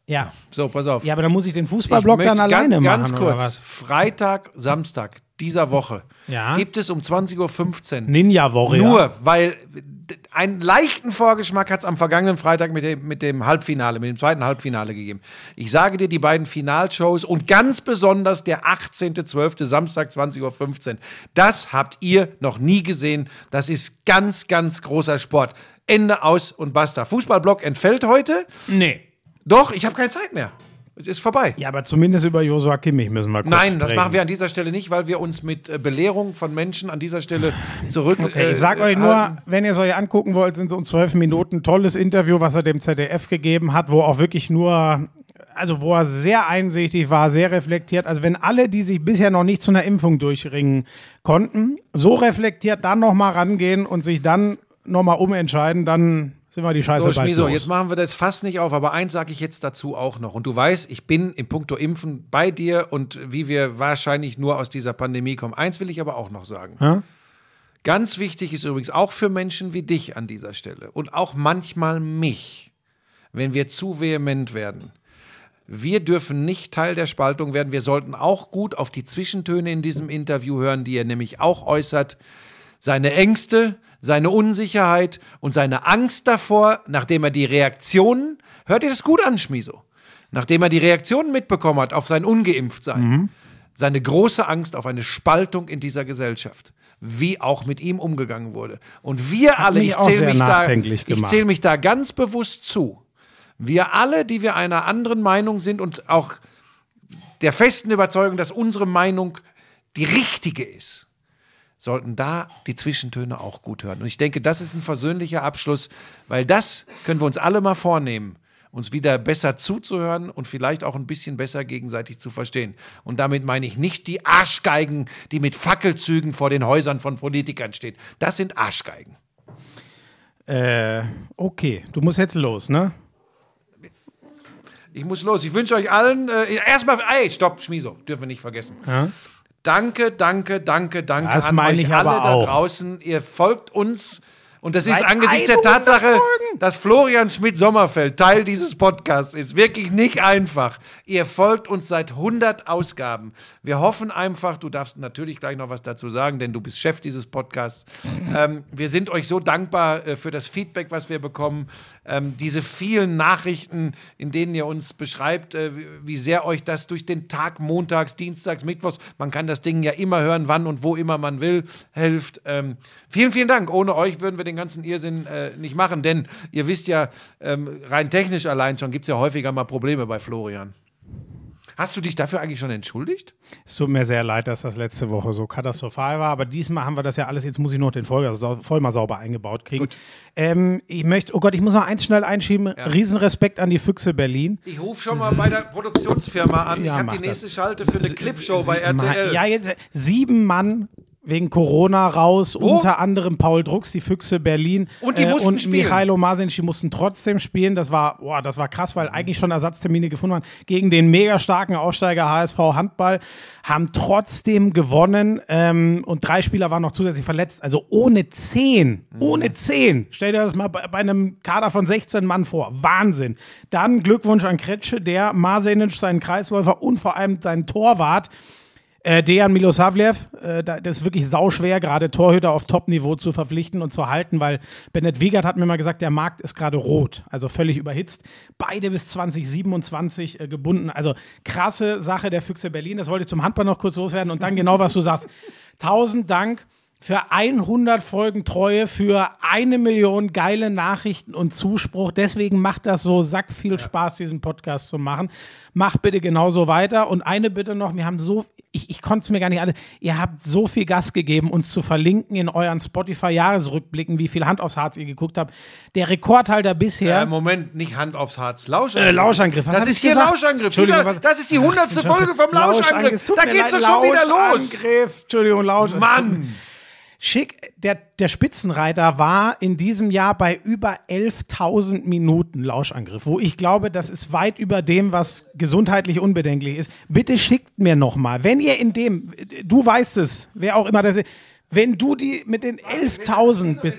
S2: Ja.
S1: So, pass auf.
S2: Ja, aber dann muss ich den
S1: Ich
S2: Fußballblock dann
S1: möchte
S2: alleine
S1: ganz,
S2: machen.
S1: ganz
S2: oder
S1: kurz.
S2: was?
S1: Freitag, Samstag dieser Woche
S2: Ja.
S1: gibt es um 20.15 Uhr
S2: Ninja Warrior.
S1: nur, weil einen leichten Vorgeschmack hat es am vergangenen Freitag mit dem, mit dem Halbfinale, mit dem zweiten Halbfinale gegeben. Ich sage dir, die beiden Finalshows und ganz besonders der 18.12. Samstag 20.15 Uhr, das habt ihr noch nie gesehen. Das ist ganz, ganz großer Sport. Ende aus und basta. Fußballblock entfällt heute.
S2: Nee.
S1: Doch, ich habe keine Zeit mehr. Es ist vorbei.
S2: Ja, aber zumindest über Josua Kimmich müssen wir kurz
S1: Nein, das
S2: sprechen.
S1: machen wir an dieser Stelle nicht, weil wir uns mit äh, Belehrung von Menschen an dieser Stelle zurück.
S2: Okay,
S1: äh,
S2: ich sag euch nur, wenn ihr es euch angucken wollt, sind so um zwölf Minuten tolles Interview, was er dem ZDF gegeben hat, wo auch wirklich nur, also wo er sehr einsichtig war, sehr reflektiert. Also wenn alle, die sich bisher noch nicht zu einer Impfung durchringen konnten, so reflektiert dann nochmal rangehen und sich dann nochmal umentscheiden, dann sind wir die Scheiße
S1: So,
S2: bald los.
S1: jetzt machen wir das fast nicht auf, aber eins sage ich jetzt dazu auch noch. Und du weißt, ich bin im Punkto Impfen bei dir und wie wir wahrscheinlich nur aus dieser Pandemie kommen. Eins will ich aber auch noch sagen.
S2: Ja?
S1: Ganz wichtig ist übrigens auch für Menschen wie dich an dieser Stelle und auch manchmal mich, wenn wir zu vehement werden. Wir dürfen nicht Teil der Spaltung werden. Wir sollten auch gut auf die Zwischentöne in diesem Interview hören, die er nämlich auch äußert. Seine Ängste, seine Unsicherheit und seine Angst davor, nachdem er die Reaktionen, hört ihr das gut an, Schmiso? Nachdem er die Reaktionen mitbekommen hat auf sein Ungeimpftsein, seine große Angst auf eine Spaltung in dieser Gesellschaft, wie auch mit ihm umgegangen wurde. Und wir alle,
S2: mich
S1: ich zähle mich, da, ich zähl mich da ganz bewusst zu. Wir alle, die wir einer anderen Meinung sind und auch der festen Überzeugung, dass unsere Meinung die richtige ist, sollten da die Zwischentöne auch gut hören. Und ich denke, das ist ein versöhnlicher Abschluss, weil das können wir uns alle mal vornehmen, uns wieder besser zuzuhören und vielleicht auch ein bisschen besser gegenseitig zu verstehen. Und damit meine ich nicht die Arschgeigen, die mit Fackelzügen vor den Häusern von Politikern stehen. Das sind Arschgeigen.
S2: Äh, okay, du musst jetzt los, ne?
S1: Ich muss los. Ich wünsche euch allen äh, erstmal, ey, stopp, Schmiso, dürfen wir nicht vergessen.
S2: Ja.
S1: Danke, danke, danke, danke
S2: Das
S1: an
S2: meine
S1: euch
S2: ich
S1: alle da draußen. Ihr folgt uns Und das ist
S2: Seit
S1: angesichts der
S2: 100
S1: Tatsache,
S2: Folgen.
S1: dass Florian Schmidt-Sommerfeld Teil dieses Podcasts ist. Wirklich nicht einfach. Ihr folgt uns seit 100 Ausgaben. Wir hoffen einfach, du darfst natürlich gleich noch was dazu sagen, denn du bist Chef dieses Podcasts. ähm, wir sind euch so dankbar äh, für das Feedback, was wir bekommen. Ähm, diese vielen Nachrichten, in denen ihr uns beschreibt, äh, wie, wie sehr euch das durch den Tag montags, dienstags, mittwochs, man kann das Ding ja immer hören, wann und wo immer man will, hilft. Ähm, vielen, vielen Dank. Ohne euch würden wir den ganzen Irrsinn äh, nicht machen, denn ihr wisst ja, ähm, rein technisch allein schon gibt es ja häufiger mal Probleme bei Florian. Hast du dich dafür eigentlich schon entschuldigt?
S2: Es tut mir sehr leid, dass das letzte Woche so katastrophal war, aber diesmal haben wir das ja alles, jetzt muss ich noch den Folger voll mal sauber eingebaut kriegen. Ähm, ich möchte, oh Gott, ich muss noch eins schnell einschieben. Riesenrespekt an die Füchse Berlin.
S1: Ich rufe schon mal bei der Produktionsfirma an.
S2: Ja,
S1: ich habe die nächste
S2: das.
S1: Schalte für eine Clipshow bei RTL.
S2: Ja, jetzt sieben Mann wegen Corona raus, unter anderem Paul Drucks, die Füchse Berlin
S1: Und die mussten
S2: und
S1: spielen.
S2: Michailo Masinc, die mussten trotzdem spielen. Das war, boah, das war krass, weil eigentlich schon Ersatztermine gefunden waren gegen den mega starken Aufsteiger HSV Handball, haben trotzdem gewonnen ähm, und drei Spieler waren noch zusätzlich verletzt. Also ohne zehn,
S1: Mhm.
S2: ohne zehn. Stell dir das mal bei, bei einem Kader von 16 Mann vor. Wahnsinn. Dann Glückwunsch an Kretsche, der Marsenic, seinen Kreisläufer und vor allem seinen Torwart äh, Dejan Milosavljev, äh, da- das ist wirklich sauschwer, gerade Torhüter auf Top-Niveau zu verpflichten und zu halten, weil Bennett Wiegert hat mir mal gesagt, der Markt ist gerade rot, also völlig überhitzt. Beide bis 2027 äh, gebunden. Also krasse Sache der Füchse Berlin. Das wollte ich zum Handball noch kurz loswerden und dann genau, was du sagst. Tausend Dank für 100 Folgen Treue, für eine Million geile Nachrichten und Zuspruch. Deswegen macht das so sack viel Spaß, diesen Podcast zu machen. Mach bitte genauso weiter. Und eine Bitte noch, wir haben so, ich, ich konnte es mir gar nicht alle, ihr habt so viel Gas gegeben, uns zu verlinken in euren Spotify-Jahresrückblicken, wie viel Hand aufs Harz ihr geguckt habt. Der Rekordhalter bisher.
S1: Äh, Moment, nicht Hand aufs Harz. Lauschangriff.
S2: Äh, Lauschangriff. Was
S1: Das ist hier
S2: gesagt?
S1: Lauschangriff.
S2: Entschuldigung, was-
S1: das ist die hundertste Folge vom Lauschangriff.
S2: Tut
S1: Da geht's doch schon wieder los.
S2: Lauschangriff. Entschuldigung, Lausch.
S1: Mann.
S2: Schick, der, der Spitzenreiter war in diesem Jahr bei über 11.000 Minuten Lauschangriff, wo ich glaube, das ist weit über dem, was gesundheitlich unbedenklich ist. Bitte schickt mir nochmal, wenn ihr in dem, du weißt es, wer auch immer das ist, wenn du die mit den 11.000 bist.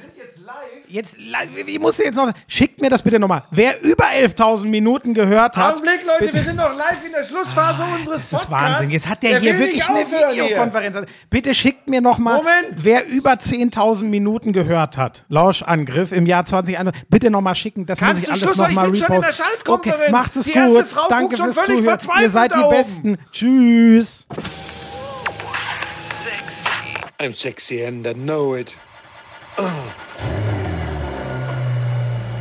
S2: Jetzt, ich muss dir jetzt noch, schickt mir das bitte nochmal. Wer über 11.000 Minuten gehört hat.
S1: Augenblick, Leute,
S2: bitte-
S1: wir sind doch live in der Schlussphase unseres
S2: das ist
S1: Podcasts.
S2: Wahnsinn. Jetzt hat der, hier
S1: will
S2: wirklich eine
S1: aufhören hier.
S2: Videokonferenz. Bitte schickt mir noch mal,
S1: Moment.
S2: wer über 10.000 Minuten gehört hat. Lauschangriff im Jahr 2021. Bitte noch mal schicken. Das
S1: Kannst
S2: muss ich alles
S1: Schluss
S2: noch
S1: machen? Ich
S2: mal
S1: bin schon in der
S2: reposten. Okay, macht es
S1: Die erste
S2: gut.
S1: Frau
S2: Danke
S1: guckt schon
S2: fürs Zuhören. Ihr seid die. Besten. Tschüss.
S5: I'm sexy and I know it.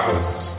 S3: Lauschangriff.